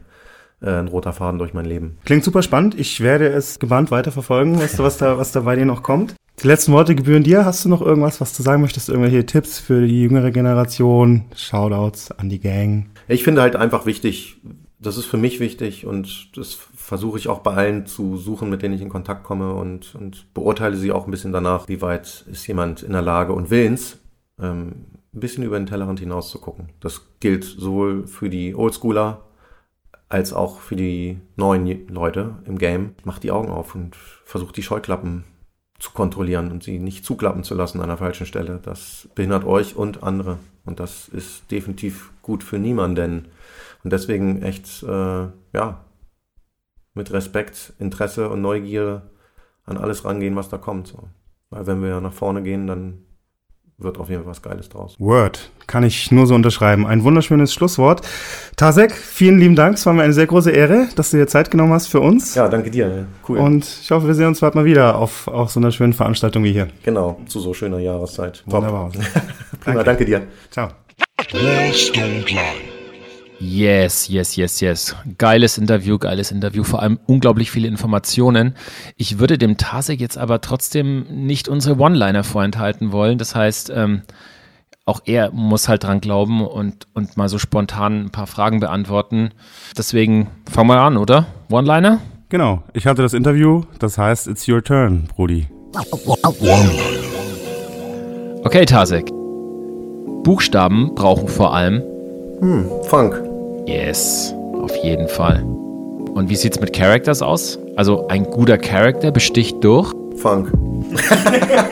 äh, ein roter Faden durch mein Leben. Klingt super spannend. Ich werde es gebannt weiterverfolgen, du, was da, was da bei dir noch kommt. Die letzten Worte gebühren dir. Hast du noch irgendwas, was du sagen möchtest? Irgendwelche Tipps für die jüngere Generation? Shoutouts an die Gang? Ich finde halt einfach wichtig, das ist für mich wichtig und das versuche ich auch bei allen zu suchen, mit denen ich in Kontakt komme und, und beurteile sie auch ein bisschen danach, wie weit ist jemand in der Lage und willens, ähm, ein bisschen über den Tellerrand hinaus zu gucken. Das gilt sowohl für die Oldschooler als auch für die neuen Leute im Game. Macht die Augen auf und versucht die Scheuklappen zu kontrollieren und sie nicht zuklappen zu lassen an der falschen Stelle. Das behindert euch und andere. Und das ist definitiv gut für niemanden. Und deswegen echt, äh, ja, mit Respekt, Interesse und Neugier an alles rangehen, was da kommt. So. Weil wenn wir nach vorne gehen, dann wird auf jeden Fall was Geiles draus. Word, kann ich nur so unterschreiben. Ein wunderschönes Schlusswort. Tasek, vielen lieben Dank. Es war mir eine sehr große Ehre, dass du dir Zeit genommen hast für uns. Ja, danke dir. Cool. Und ich hoffe, wir sehen uns bald mal wieder auf, auf so einer schönen Veranstaltung wie hier. Genau, zu so schöner Jahreszeit. Wunderbar. Prima, danke dir. Ciao. Yes, yes, yes, yes. Geiles Interview, geiles Interview, vor allem unglaublich viele Informationen. Ich würde dem Tasek jetzt aber trotzdem nicht unsere One-Liner vorenthalten wollen. Das heißt, ähm, auch er muss halt dran glauben und, und mal so spontan ein paar Fragen beantworten. Deswegen fangen wir an, oder? One-Liner? Genau, ich hatte das Interview, das heißt, it's your turn, Brudi. Okay, Tasek. Buchstaben brauchen vor allem Hm, Funk. Yes, auf jeden Fall. Und wie sieht's mit Characters aus? Also ein guter Charakter besticht durch? Funk.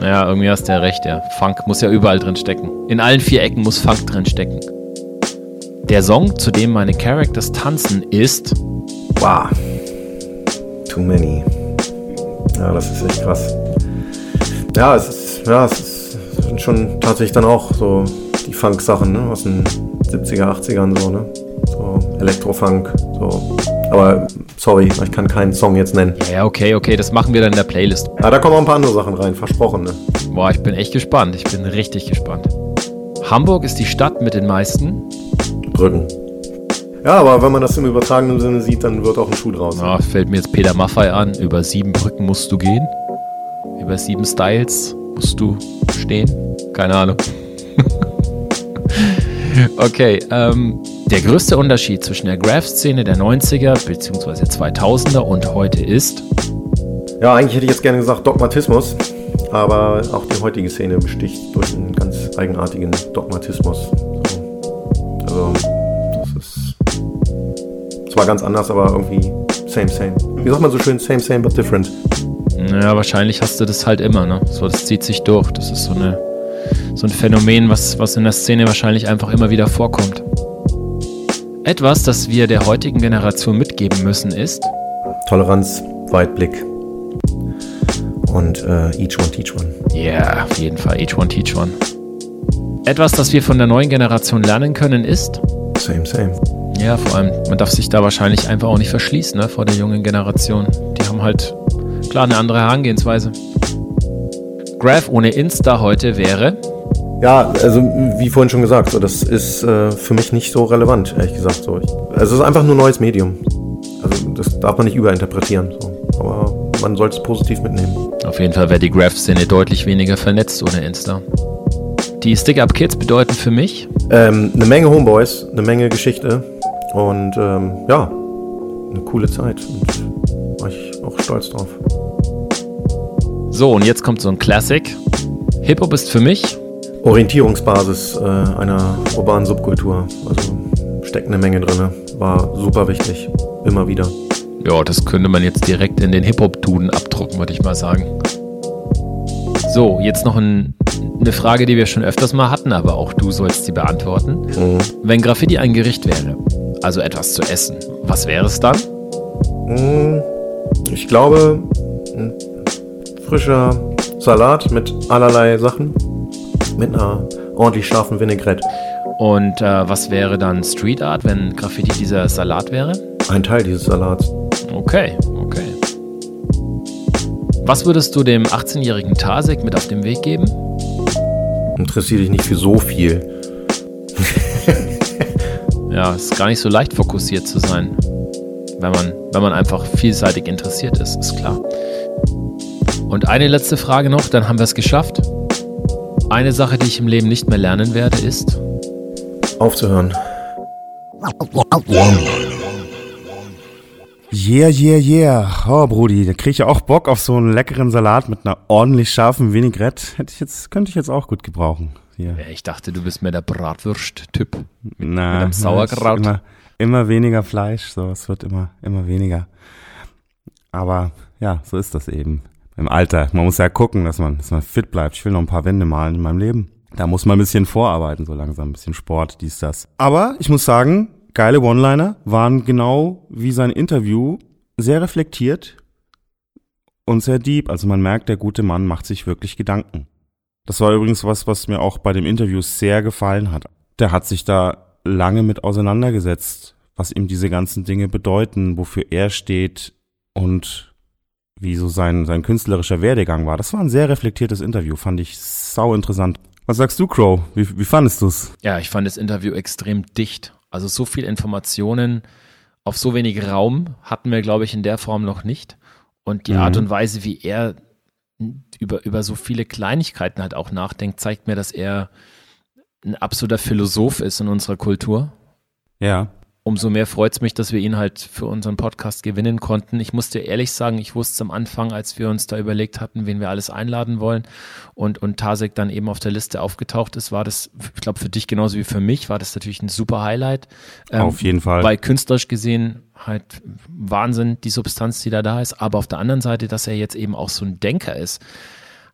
Naja, irgendwie hast du ja recht, ja. Funk muss ja überall drin stecken. In allen vier Ecken muss Funk drin stecken. Der Song, zu dem meine Characters tanzen, ist Wow. Too many. Ja, das ist echt krass. Ja, es ist, ja, es ist schon tatsächlich dann auch so die Funk-Sachen, ne, aus den 70er, 80ern so, ne. So Elektrofunk, so. Aber sorry, ich kann keinen Song jetzt nennen. Ja, ja, okay, okay, das machen wir dann in der Playlist. Ah, da kommen auch ein paar andere Sachen rein, versprochen, ne. Boah, ich bin echt gespannt. Ich bin richtig gespannt. Hamburg ist die Stadt mit den meisten. Brücken. Ja, aber wenn man das im übertragenen Sinne sieht, dann wird auch ein Schuh draus. Ah, fällt mir jetzt Peter Maffei an. Über sieben Brücken musst du gehen. Über sieben Styles musst du stehen. Keine Ahnung. okay, ähm, der größte Unterschied zwischen der Graph-Szene der 90er bzw. 2000er und heute ist, Ja, eigentlich hätte ich jetzt gerne gesagt Dogmatismus, aber auch die heutige Szene besticht durch einen ganz eigenartigen Dogmatismus. So. Also, das ist zwar ganz anders, aber irgendwie same, same. Wie sagt man so schön, same, same, but different. naja, wahrscheinlich hast du das halt immer, ne? So, das zieht sich durch. Das ist so, eine, so ein Phänomen, was, was in der Szene wahrscheinlich einfach immer wieder vorkommt. Etwas, das wir der heutigen Generation mitgeben müssen, ist, Toleranz, Weitblick und äh, each one teach one. Ja, yeah, auf jeden Fall. Each one, teach one. Etwas, das wir von der neuen Generation lernen können, ist. Same, same. Ja, vor allem, man darf sich da wahrscheinlich einfach auch nicht verschließen, ne, vor der jungen Generation. Die haben halt, klar, eine andere Herangehensweise. Graph ohne Insta heute wäre. Ja, also wie vorhin schon gesagt, so, das ist äh, für mich nicht so relevant, ehrlich gesagt. So. Ich, also es ist einfach nur ein neues Medium. Also das darf man nicht überinterpretieren. So. Aber man sollte es positiv mitnehmen. Auf jeden Fall wäre die Graph-Szene deutlich weniger vernetzt ohne Insta. Die Stick-Up-Kids bedeuten für mich. Ähm, eine Menge Homeboys, eine Menge Geschichte und ähm, ja, eine coole Zeit. Und war ich auch stolz drauf. So, und jetzt kommt so ein Classic. Hip-Hop ist für mich. Orientierungsbasis äh, einer urbanen Subkultur. Also steckt eine Menge drin. War super wichtig. Immer wieder. Ja, das könnte man jetzt direkt in den Hip-Hop-Duden abdrucken, würde ich mal sagen. So, jetzt noch ein, eine Frage, die wir schon öfters mal hatten, aber auch du sollst sie beantworten. Mhm. Wenn Graffiti ein Gericht wäre, also etwas zu essen, was wäre es dann? Mm, Ich glaube, ein frischer Salat mit allerlei Sachen. Mit einer ordentlich scharfen Vinaigrette. Und äh, was wäre dann Street Art, wenn Graffiti dieser Salat wäre? Ein Teil dieses Salats. Okay, okay. Was würdest du dem 18-jährigen Tasek mit auf den Weg geben? interessiere dich nicht für so viel. ja, es ist gar nicht so leicht fokussiert zu sein, wenn man, wenn man einfach vielseitig interessiert ist, ist klar. Und eine letzte Frage noch, dann haben wir es geschafft. Eine Sache, die ich im Leben nicht mehr lernen werde, ist aufzuhören. Yeah, yeah, yeah. Oh, Brudi, da kriege ich ja auch Bock auf so einen leckeren Salat mit einer ordentlich scharfen Vinaigrette. Hätte ich jetzt, könnte ich jetzt auch gut gebrauchen. Hier. Ich dachte, du bist mehr der Bratwurst-Typ. Na, mit einem Sauerkraut. Immer, immer weniger Fleisch, so, es wird immer, immer weniger. Aber ja, so ist das eben im Alter. Man muss ja gucken, dass man, dass man fit bleibt. Ich will noch ein paar Wände malen in meinem Leben. Da muss man ein bisschen vorarbeiten, so langsam, ein bisschen Sport, dies, das. Aber ich muss sagen, geile One-Liner waren genau wie sein Interview sehr reflektiert und sehr deep. Also man merkt, der gute Mann macht sich wirklich Gedanken. Das war übrigens was, was mir auch bei dem Interview sehr gefallen hat. Der hat sich da lange mit auseinandergesetzt, was ihm diese ganzen Dinge bedeuten, wofür er steht und wie so sein, sein künstlerischer Werdegang war. Das war ein sehr reflektiertes Interview, fand ich sau interessant. Was sagst du, Crow? Wie, wie fandest du's? Ja, ich fand das Interview extrem dicht. Also so viel Informationen auf so wenig Raum hatten wir, glaube ich, in der Form noch nicht. Und die mhm. Art und Weise, wie er über, über so viele Kleinigkeiten halt auch nachdenkt, zeigt mir, dass er ein absoluter Philosoph ist in unserer Kultur. Ja umso mehr freut es mich, dass wir ihn halt für unseren Podcast gewinnen konnten. Ich muss dir ehrlich sagen, ich wusste am Anfang, als wir uns da überlegt hatten, wen wir alles einladen wollen und, und Tasek dann eben auf der Liste aufgetaucht ist, war das, ich glaube, für dich genauso wie für mich, war das natürlich ein super Highlight. Ähm, auf jeden Fall. Weil künstlerisch gesehen halt Wahnsinn, die Substanz, die da da ist. Aber auf der anderen Seite, dass er jetzt eben auch so ein Denker ist,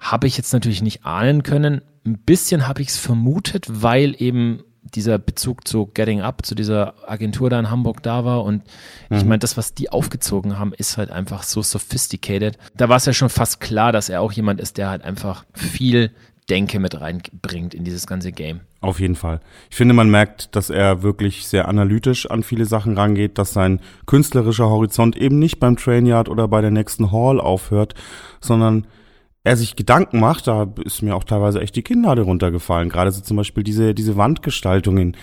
habe ich jetzt natürlich nicht ahnen können. Ein bisschen habe ich es vermutet, weil eben dieser Bezug zu Getting Up, zu dieser Agentur da in Hamburg da war. Und mhm. ich meine, das, was die aufgezogen haben, ist halt einfach so sophisticated. Da war es ja schon fast klar, dass er auch jemand ist, der halt einfach viel Denke mit reinbringt in dieses ganze Game. Auf jeden Fall. Ich finde, man merkt, dass er wirklich sehr analytisch an viele Sachen rangeht, dass sein künstlerischer Horizont eben nicht beim Trainyard oder bei der nächsten Hall aufhört, sondern er sich Gedanken macht, da ist mir auch teilweise echt die Kinnlade runtergefallen. Gerade so zum Beispiel diese, diese Wandgestaltungen,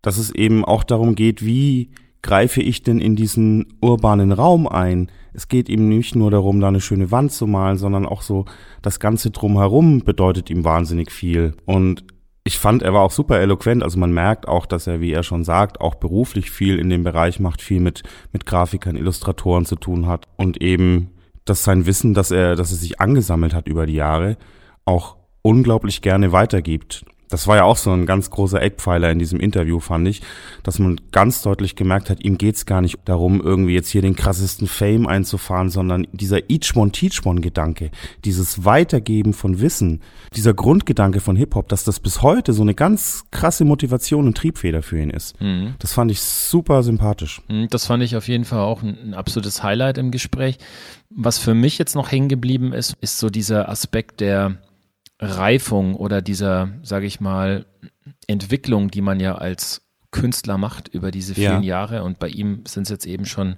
dass es eben auch darum geht, wie greife ich denn in diesen urbanen Raum ein? Es geht ihm nicht nur darum, da eine schöne Wand zu malen, sondern auch so das Ganze drumherum bedeutet ihm wahnsinnig viel. Und ich fand, er war auch super eloquent. Also man merkt auch, dass er, wie er schon sagt, auch beruflich viel in dem Bereich macht, viel mit, mit Grafikern, Illustratoren zu tun hat und eben dass sein Wissen, dass er, dass er sich angesammelt hat über die Jahre, auch unglaublich gerne weitergibt das war ja auch so ein ganz großer Eckpfeiler in diesem Interview, fand ich, dass man ganz deutlich gemerkt hat, ihm geht's gar nicht darum, irgendwie jetzt hier den krassesten Fame einzufahren, sondern dieser Each One Teach One Gedanke, dieses Weitergeben von Wissen, dieser Grundgedanke von Hip-Hop, dass das bis heute so eine ganz krasse Motivation und Triebfeder für ihn ist. Mhm. Das fand ich super sympathisch. Mhm, das fand ich auf jeden Fall auch ein, ein absolutes Highlight im Gespräch. Was für mich jetzt noch hängen geblieben ist, ist so dieser Aspekt der Reifung oder dieser, sage ich mal, Entwicklung, die man ja als Künstler macht über diese vielen ja. Jahre. Und bei ihm sind es jetzt eben schon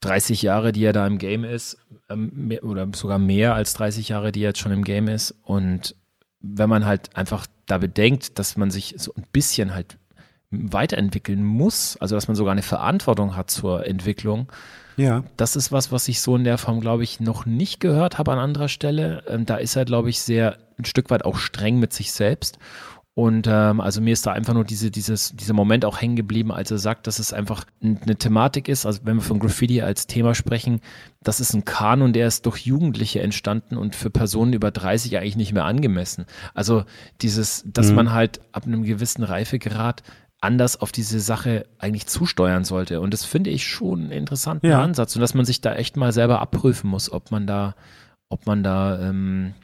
30 Jahre, die er da im Game ist, ähm, oder sogar mehr als 30 Jahre, die er jetzt schon im Game ist. Und wenn man halt einfach da bedenkt, dass man sich so ein bisschen halt weiterentwickeln muss, also dass man sogar eine Verantwortung hat zur Entwicklung, ja. Das ist was, was ich so in der Form, glaube ich, noch nicht gehört habe an anderer Stelle. Ähm, da ist er, glaube ich, sehr ein Stück weit auch streng mit sich selbst. Und ähm, also mir ist da einfach nur diese, dieses, dieser Moment auch hängen geblieben, als er sagt, dass es einfach eine Thematik ist. Also wenn wir von Graffiti als Thema sprechen, das ist ein Kanon, der ist durch Jugendliche entstanden und für Personen über 30 eigentlich nicht mehr angemessen. Also dieses, dass mhm. man halt ab einem gewissen Reifegrad anders auf diese Sache eigentlich zusteuern sollte. Und das finde ich schon einen interessanten ja. Ansatz und dass man sich da echt mal selber abprüfen muss, ob man da, ob man da ähm,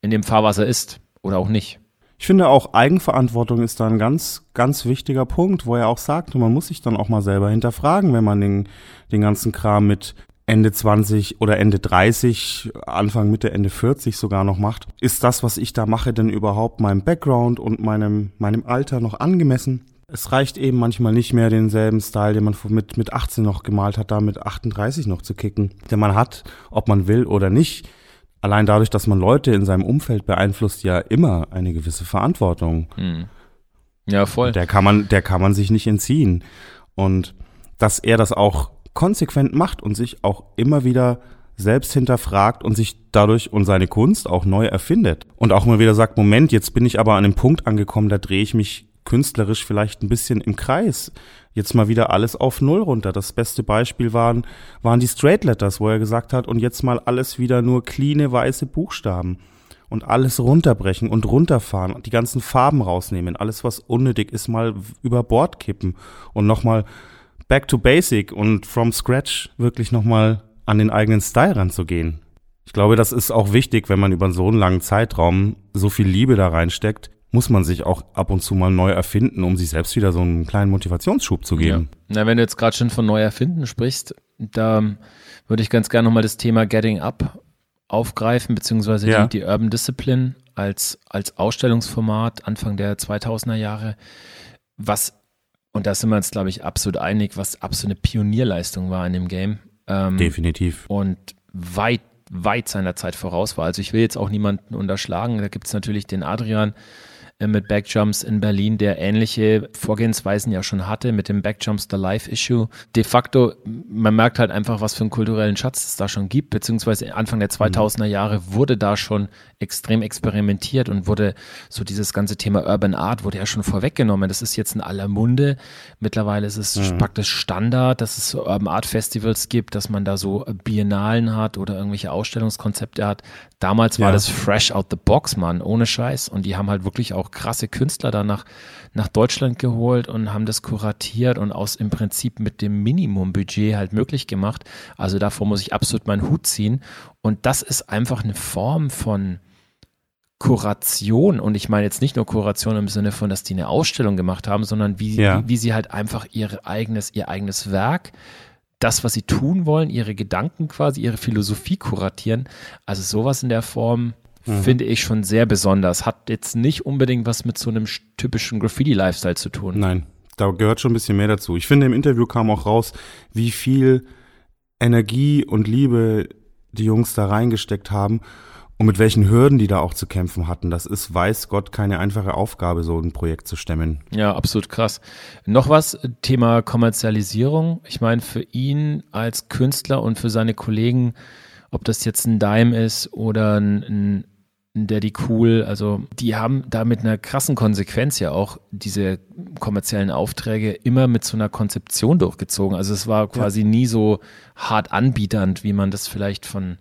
in dem Fahrwasser ist oder auch nicht. Ich finde auch Eigenverantwortung ist da ein ganz, ganz wichtiger Punkt, wo er auch sagt, man muss sich dann auch mal selber hinterfragen, wenn man den, den ganzen Kram mit Ende 20 oder Ende 30, Anfang, Mitte, Ende 40 sogar noch macht. Ist das, was ich da mache, denn überhaupt meinem Background und meinem, meinem Alter noch angemessen? Es reicht eben manchmal nicht mehr denselben Style, den man mit, mit 18 noch gemalt hat, da mit 38 noch zu kicken. Denn man hat, ob man will oder nicht, allein dadurch, dass man Leute in seinem Umfeld beeinflusst, ja immer eine gewisse Verantwortung. Hm. Ja, voll. Der kann man, der kann man sich nicht entziehen. Und dass er das auch konsequent macht und sich auch immer wieder selbst hinterfragt und sich dadurch und seine Kunst auch neu erfindet. Und auch mal wieder sagt, Moment, jetzt bin ich aber an einem Punkt angekommen, da drehe ich mich künstlerisch vielleicht ein bisschen im Kreis. Jetzt mal wieder alles auf Null runter. Das beste Beispiel waren, waren die Straight Letters, wo er gesagt hat, und jetzt mal alles wieder nur cleane weiße Buchstaben. Und alles runterbrechen und runterfahren, die ganzen Farben rausnehmen, alles was unnötig ist, mal über Bord kippen und nochmal back to basic und from scratch wirklich nochmal an den eigenen Style ranzugehen. Ich glaube, das ist auch wichtig, wenn man über so einen langen Zeitraum so viel Liebe da reinsteckt, muss man sich auch ab und zu mal neu erfinden, um sich selbst wieder so einen kleinen Motivationsschub zu geben. Ja. Na, wenn du jetzt gerade schon von neu erfinden sprichst, da würde ich ganz gerne nochmal das Thema Getting Up aufgreifen, beziehungsweise ja. die, die Urban Discipline als, als Ausstellungsformat Anfang der 2000er Jahre, was, und da sind wir uns, glaube ich, absolut einig, was absolut eine Pionierleistung war in dem Game. Ähm, Definitiv. Und weit, weit seiner Zeit voraus war. Also ich will jetzt auch niemanden unterschlagen. Da gibt es natürlich den Adrian, mit Backjumps in Berlin, der ähnliche Vorgehensweisen ja schon hatte mit dem Backjumps The Life Issue. De facto, man merkt halt einfach, was für einen kulturellen Schatz es da schon gibt, beziehungsweise Anfang der 2000er Jahre wurde da schon extrem experimentiert und wurde so dieses ganze Thema Urban Art wurde ja schon vorweggenommen. Das ist jetzt in aller Munde. Mittlerweile ist es mhm. praktisch Standard, dass es so Urban Art Festivals gibt, dass man da so Biennalen hat oder irgendwelche Ausstellungskonzepte hat. Damals ja. war das fresh out the box, Mann, ohne Scheiß. Und die haben halt wirklich auch krasse Künstler da nach, nach Deutschland geholt und haben das kuratiert und aus im Prinzip mit dem Minimumbudget halt möglich gemacht. Also davor muss ich absolut meinen Hut ziehen. Und das ist einfach eine Form von, Kuration, und ich meine jetzt nicht nur Kuration im Sinne von, dass die eine Ausstellung gemacht haben, sondern wie, ja. wie, wie, sie halt einfach ihre eigenes, ihr eigenes Werk, das, was sie tun wollen, ihre Gedanken quasi, ihre Philosophie kuratieren. Also sowas in der Form mhm. finde ich schon sehr besonders. Hat jetzt nicht unbedingt was mit so einem typischen Graffiti-Lifestyle zu tun. Nein, da gehört schon ein bisschen mehr dazu. Ich finde, im Interview kam auch raus, wie viel Energie und Liebe die Jungs da reingesteckt haben und mit welchen Hürden die da auch zu kämpfen hatten. Das ist, weiß Gott, keine einfache Aufgabe, so ein Projekt zu stemmen. Ja, absolut krass. Noch was, Thema Kommerzialisierung. Ich meine, für ihn als Künstler und für seine Kollegen, ob das jetzt ein Dime ist oder ein, ein Daddy Cool, also die haben da mit einer krassen Konsequenz ja auch diese kommerziellen Aufträge immer mit so einer Konzeption durchgezogen. Also es war quasi ja. nie so hart anbieternd, wie man das vielleicht von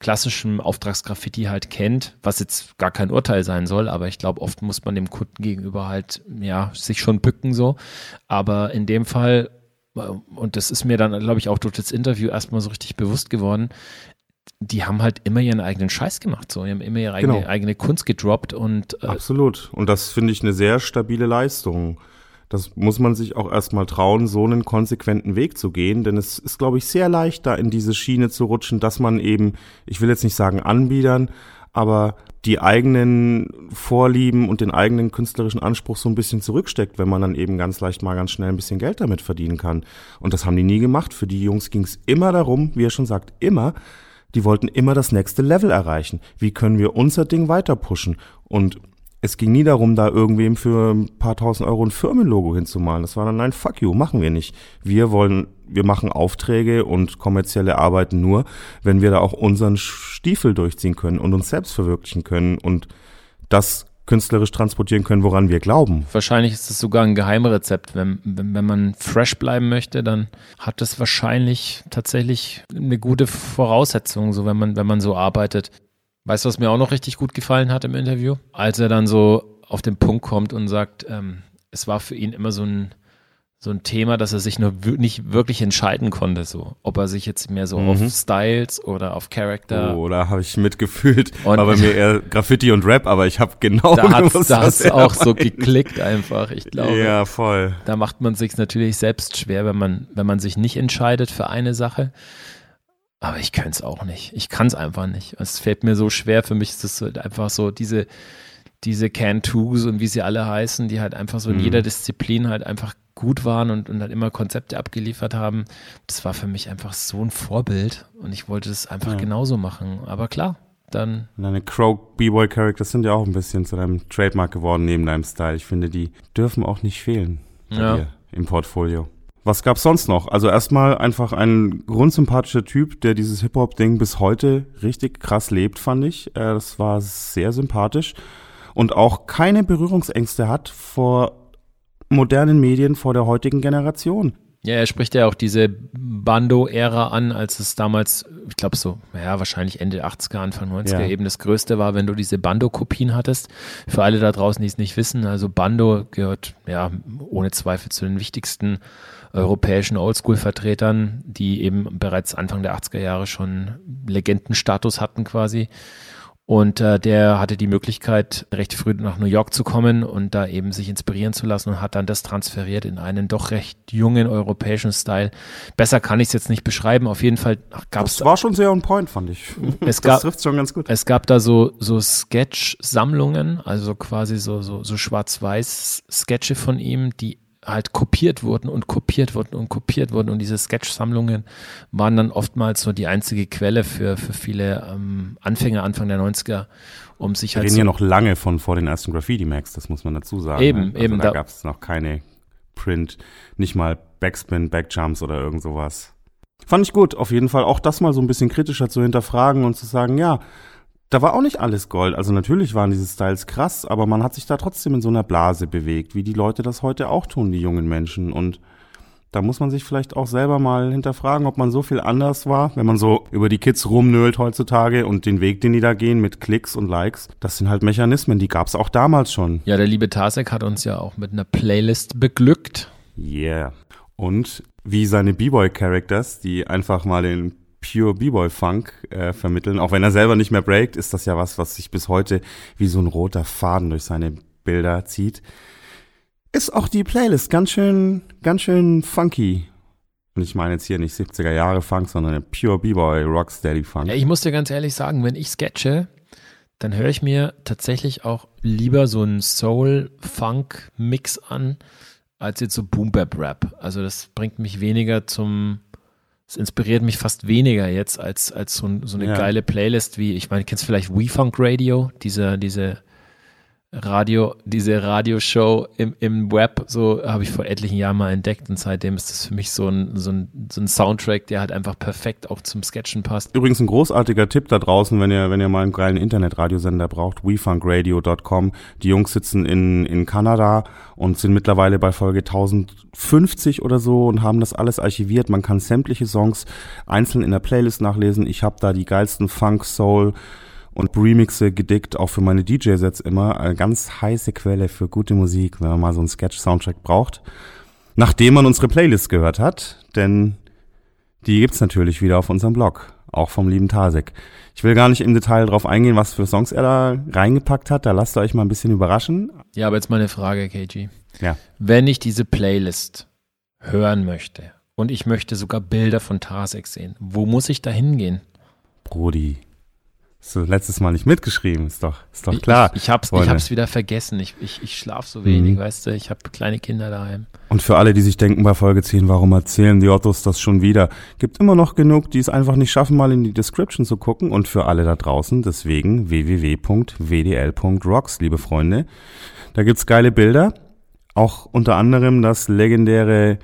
klassischem Auftragsgraffiti halt kennt, was jetzt gar kein Urteil sein soll, aber ich glaube, oft muss man dem Kunden gegenüber halt, ja, sich schon bücken so. Aber in dem Fall, äh, und das ist mir dann, glaube ich, auch durch das Interview erstmal so richtig bewusst geworden, die haben halt immer ihren eigenen Scheiß gemacht, so. Die haben immer ihre eigene, genau. eigene Kunst gedroppt und. Äh Absolut. Und das finde ich eine sehr stabile Leistung. Das muss man sich auch erstmal trauen, so einen konsequenten Weg zu gehen, denn es ist, glaube ich, sehr leicht, da in diese Schiene zu rutschen, dass man eben, ich will jetzt nicht sagen Anbietern, aber die eigenen Vorlieben und den eigenen künstlerischen Anspruch so ein bisschen zurücksteckt, wenn man dann eben ganz leicht mal ganz schnell ein bisschen Geld damit verdienen kann. Und das haben die nie gemacht. Für die Jungs ging es immer darum, wie er schon sagt, immer, die wollten immer das nächste Level erreichen. Wie können wir unser Ding weiter pushen? Und es ging nie darum, da irgendwem für ein paar tausend Euro ein Firmenlogo hinzumalen. Das war dann, nein, fuck you, machen wir nicht. Wir wollen, wir machen Aufträge und kommerzielle Arbeiten nur, wenn wir da auch unseren Stiefel durchziehen können und uns selbst verwirklichen können und das künstlerisch transportieren können, woran wir glauben. Wahrscheinlich ist es sogar ein Geheimrezept. Wenn, wenn, wenn man fresh bleiben möchte, dann hat das wahrscheinlich tatsächlich eine gute Voraussetzung, so wenn man, wenn man so arbeitet. Weißt du, was mir auch noch richtig gut gefallen hat im Interview? Als er dann so auf den Punkt kommt und sagt, ähm, es war für ihn immer so ein, so ein Thema, dass er sich nur nicht wirklich entscheiden konnte, so ob er sich jetzt mehr so mhm. auf Styles oder auf Charakter. Oh, da habe ich mitgefühlt. Und war bei mir eher Graffiti und Rap, aber ich habe genau. Da hat da hast auch so geklickt einfach. Ich glaube. Ja, voll. Da macht man sich natürlich selbst schwer, wenn man wenn man sich nicht entscheidet für eine Sache. Aber ich könnte es auch nicht. Ich kann es einfach nicht. Es fällt mir so schwer. Für mich ist es halt einfach so diese, diese Can-Twos und wie sie alle heißen, die halt einfach so in mhm. jeder Disziplin halt einfach gut waren und, und halt immer Konzepte abgeliefert haben. Das war für mich einfach so ein Vorbild und ich wollte es einfach ja. genauso machen. Aber klar, dann. Deine Crow B-Boy Characters sind ja auch ein bisschen zu deinem Trademark geworden neben deinem Style. Ich finde, die dürfen auch nicht fehlen bei Ja. dir im Portfolio. Was gab's sonst noch? Also erstmal einfach ein grundsympathischer Typ, der dieses Hip-Hop-Ding bis heute richtig krass lebt, fand ich. Äh, Das war sehr sympathisch und auch keine Berührungsängste hat vor modernen Medien, vor der heutigen Generation. Ja, er spricht ja auch diese Bando-Ära an, als es damals, ich glaube so, ja, wahrscheinlich Ende 80er, Anfang 90er Ja. eben das Größte war, wenn du diese Bando-Kopien hattest. Für alle da draußen, die es nicht wissen, also Bando gehört ja ohne Zweifel zu den wichtigsten europäischen Oldschool-Vertretern, die eben bereits Anfang der 80er Jahre schon Legendenstatus hatten quasi. Und äh, der hatte die Möglichkeit, recht früh nach New York zu kommen und da eben sich inspirieren zu lassen und hat dann das transferiert in einen doch recht jungen europäischen Style. Besser kann ich es jetzt nicht beschreiben. Auf jeden Fall gab es Das war schon sehr on point, fand ich. Es das gab- trifft schon ganz gut. es gab da so, so Sketch-Sammlungen, also quasi so, so, so Schwarz-Weiß-Sketche von ihm, die halt kopiert wurden und kopiert wurden und kopiert wurden. Und diese Sketch-Sammlungen waren dann oftmals so die einzige Quelle für, für viele ähm, Anfänger Anfang der 90er, um sich Wir halt reden so, ja noch lange von vor den ersten Graffiti-Max, das muss man dazu sagen. Eben, ne? also eben, Da, da- gab es noch keine Print, nicht mal Backspin, Backjumps oder irgend sowas. Fand ich gut, auf jeden Fall auch das mal so ein bisschen kritischer zu hinterfragen und zu sagen, ja, da war auch nicht alles Gold. Also natürlich waren diese Styles krass, aber man hat sich da trotzdem in so einer Blase bewegt, wie die Leute das heute auch tun, die jungen Menschen. Und da muss man sich vielleicht auch selber mal hinterfragen, ob man so viel anders war, wenn man so über die Kids rumnölt heutzutage und den Weg, den die da gehen mit Klicks und Likes. Das sind halt Mechanismen, die gab's auch damals schon. ja, der liebe Tasek hat uns ja auch mit einer Playlist beglückt. Yeah. Und wie seine B-Boy-Characters, die einfach mal den Pure B-Boy-Funk äh, vermitteln. Auch wenn er selber nicht mehr breakt, ist das ja was, was sich bis heute wie so ein roter Faden durch seine Bilder zieht. Ist auch die Playlist ganz schön, ganz schön funky. Und ich meine jetzt hier nicht 70er Jahre Funk, sondern Pure B-Boy Rocksteady Funk. Ja, ich muss dir ganz ehrlich sagen, wenn ich sketche, dann höre ich mir tatsächlich auch lieber so einen Soul-Funk-Mix an, als jetzt so Boom-Bap-Rap. Also das bringt mich weniger zum, es inspiriert mich fast weniger jetzt als, als so, so eine Ja. geile Playlist wie, ich meine, kennst du vielleicht We-Funk Radio, diese, diese Radio, diese Radioshow im, im Web, so habe ich vor etlichen Jahren mal entdeckt und seitdem ist das für mich so ein, so ein, so ein Soundtrack, der halt einfach perfekt auch zum Sketchen passt. Übrigens ein großartiger Tipp da draußen, wenn ihr, wenn ihr mal einen geilen Internetradiosender braucht, wefunkradio.com. Die Jungs sitzen in, in Kanada und sind mittlerweile bei Folge 1050 oder so und haben das alles archiviert. Man kann sämtliche Songs einzeln in der Playlist nachlesen. Ich habe da die geilsten Funk, Soul und Remixe gedickt, auch für meine DJ-Sets immer. Eine ganz heiße Quelle für gute Musik, wenn man mal so einen Sketch-Soundtrack braucht. Nachdem man unsere Playlist gehört hat, denn die gibt's natürlich wieder auf unserem Blog, auch vom lieben Tasek. Ich will gar nicht im Detail drauf eingehen, was für Songs er da reingepackt hat. Da lasst ihr euch mal ein bisschen überraschen. Ja, aber jetzt mal eine Frage, KG. Ja. Wenn ich diese Playlist hören möchte und ich möchte sogar Bilder von Tarasek sehen, wo muss ich da hingehen? Brody. Hast du letztes Mal nicht mitgeschrieben, ist doch, ist doch klar. Ich, ich hab's, ich hab's wieder vergessen. Ich, ich, ich schlaf so wenig, Mhm. weißt du. Ich habe kleine Kinder daheim. Und für alle, die sich denken bei Folge 10, warum erzählen die Ottos das schon wieder? Gibt immer noch genug, die es einfach nicht schaffen, mal in die Description zu gucken. Und für alle da draußen, deswegen www.wdl.rocks, liebe Freunde. Da gibt's geile Bilder. Auch unter anderem das legendäre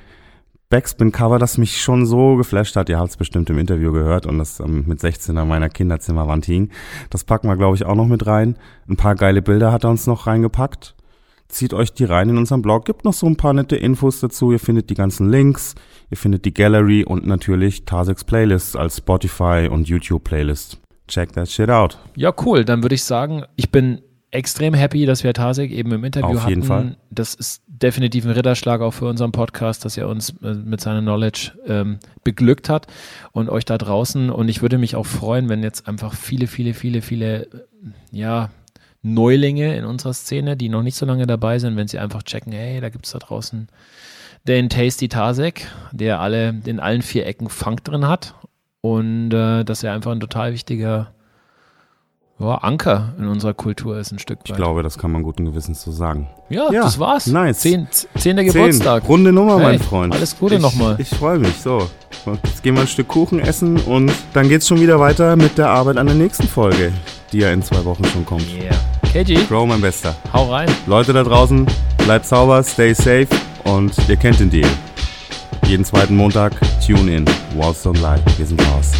Backspin-Cover, das mich schon so geflasht hat. Ihr habt es bestimmt im Interview gehört und das ähm, mit 16 an meiner Kinderzimmerwand hing. Das packen wir, glaube ich, auch noch mit rein. Ein paar geile Bilder hat er uns noch reingepackt. Zieht euch die rein in unserem Blog. Gibt noch so ein paar nette Infos dazu. Ihr findet die ganzen Links. Ihr findet die Gallery und natürlich Taseks Playlists als Spotify und YouTube Playlist. Check that shit out. Ja, cool. Dann würde ich sagen, ich bin extrem happy, dass wir Tasek eben im Interview Auf hatten. jeden Fall. Das ist definitiv ein Ritterschlag auch für unseren Podcast, dass er uns äh, mit seiner Knowledge ähm, beglückt hat und euch da draußen. Und ich würde mich auch freuen, wenn jetzt einfach viele, viele, viele, viele, äh, ja, Neulinge in unserer Szene, die noch nicht so lange dabei sind, wenn sie einfach checken, hey, da gibt's da draußen den Tasty Tasek, der alle in allen vier Ecken Funk drin hat und äh, dass er einfach ein total wichtiger ja, Anker in unserer Kultur ist ein Stück weit. Ich glaube, das kann man guten Gewissens so sagen. ja, ja, das war's. nice. Zehn, zehnter Zehn, Geburtstag. runde Nummer, mein Hey, Freund. alles Gute ich, nochmal. Ich freue mich, so. Jetzt gehen wir ein Stück Kuchen essen und dann geht's schon wieder weiter mit der Arbeit an der nächsten Folge, die ja in zwei Wochen schon kommt. Yeah. KG, Bro, mein Bester. hau rein. Leute da draußen, bleibt sauber, stay safe und ihr kennt den Deal. Jeden zweiten Montag, tune in. Walls don't lie. Wir sind raus.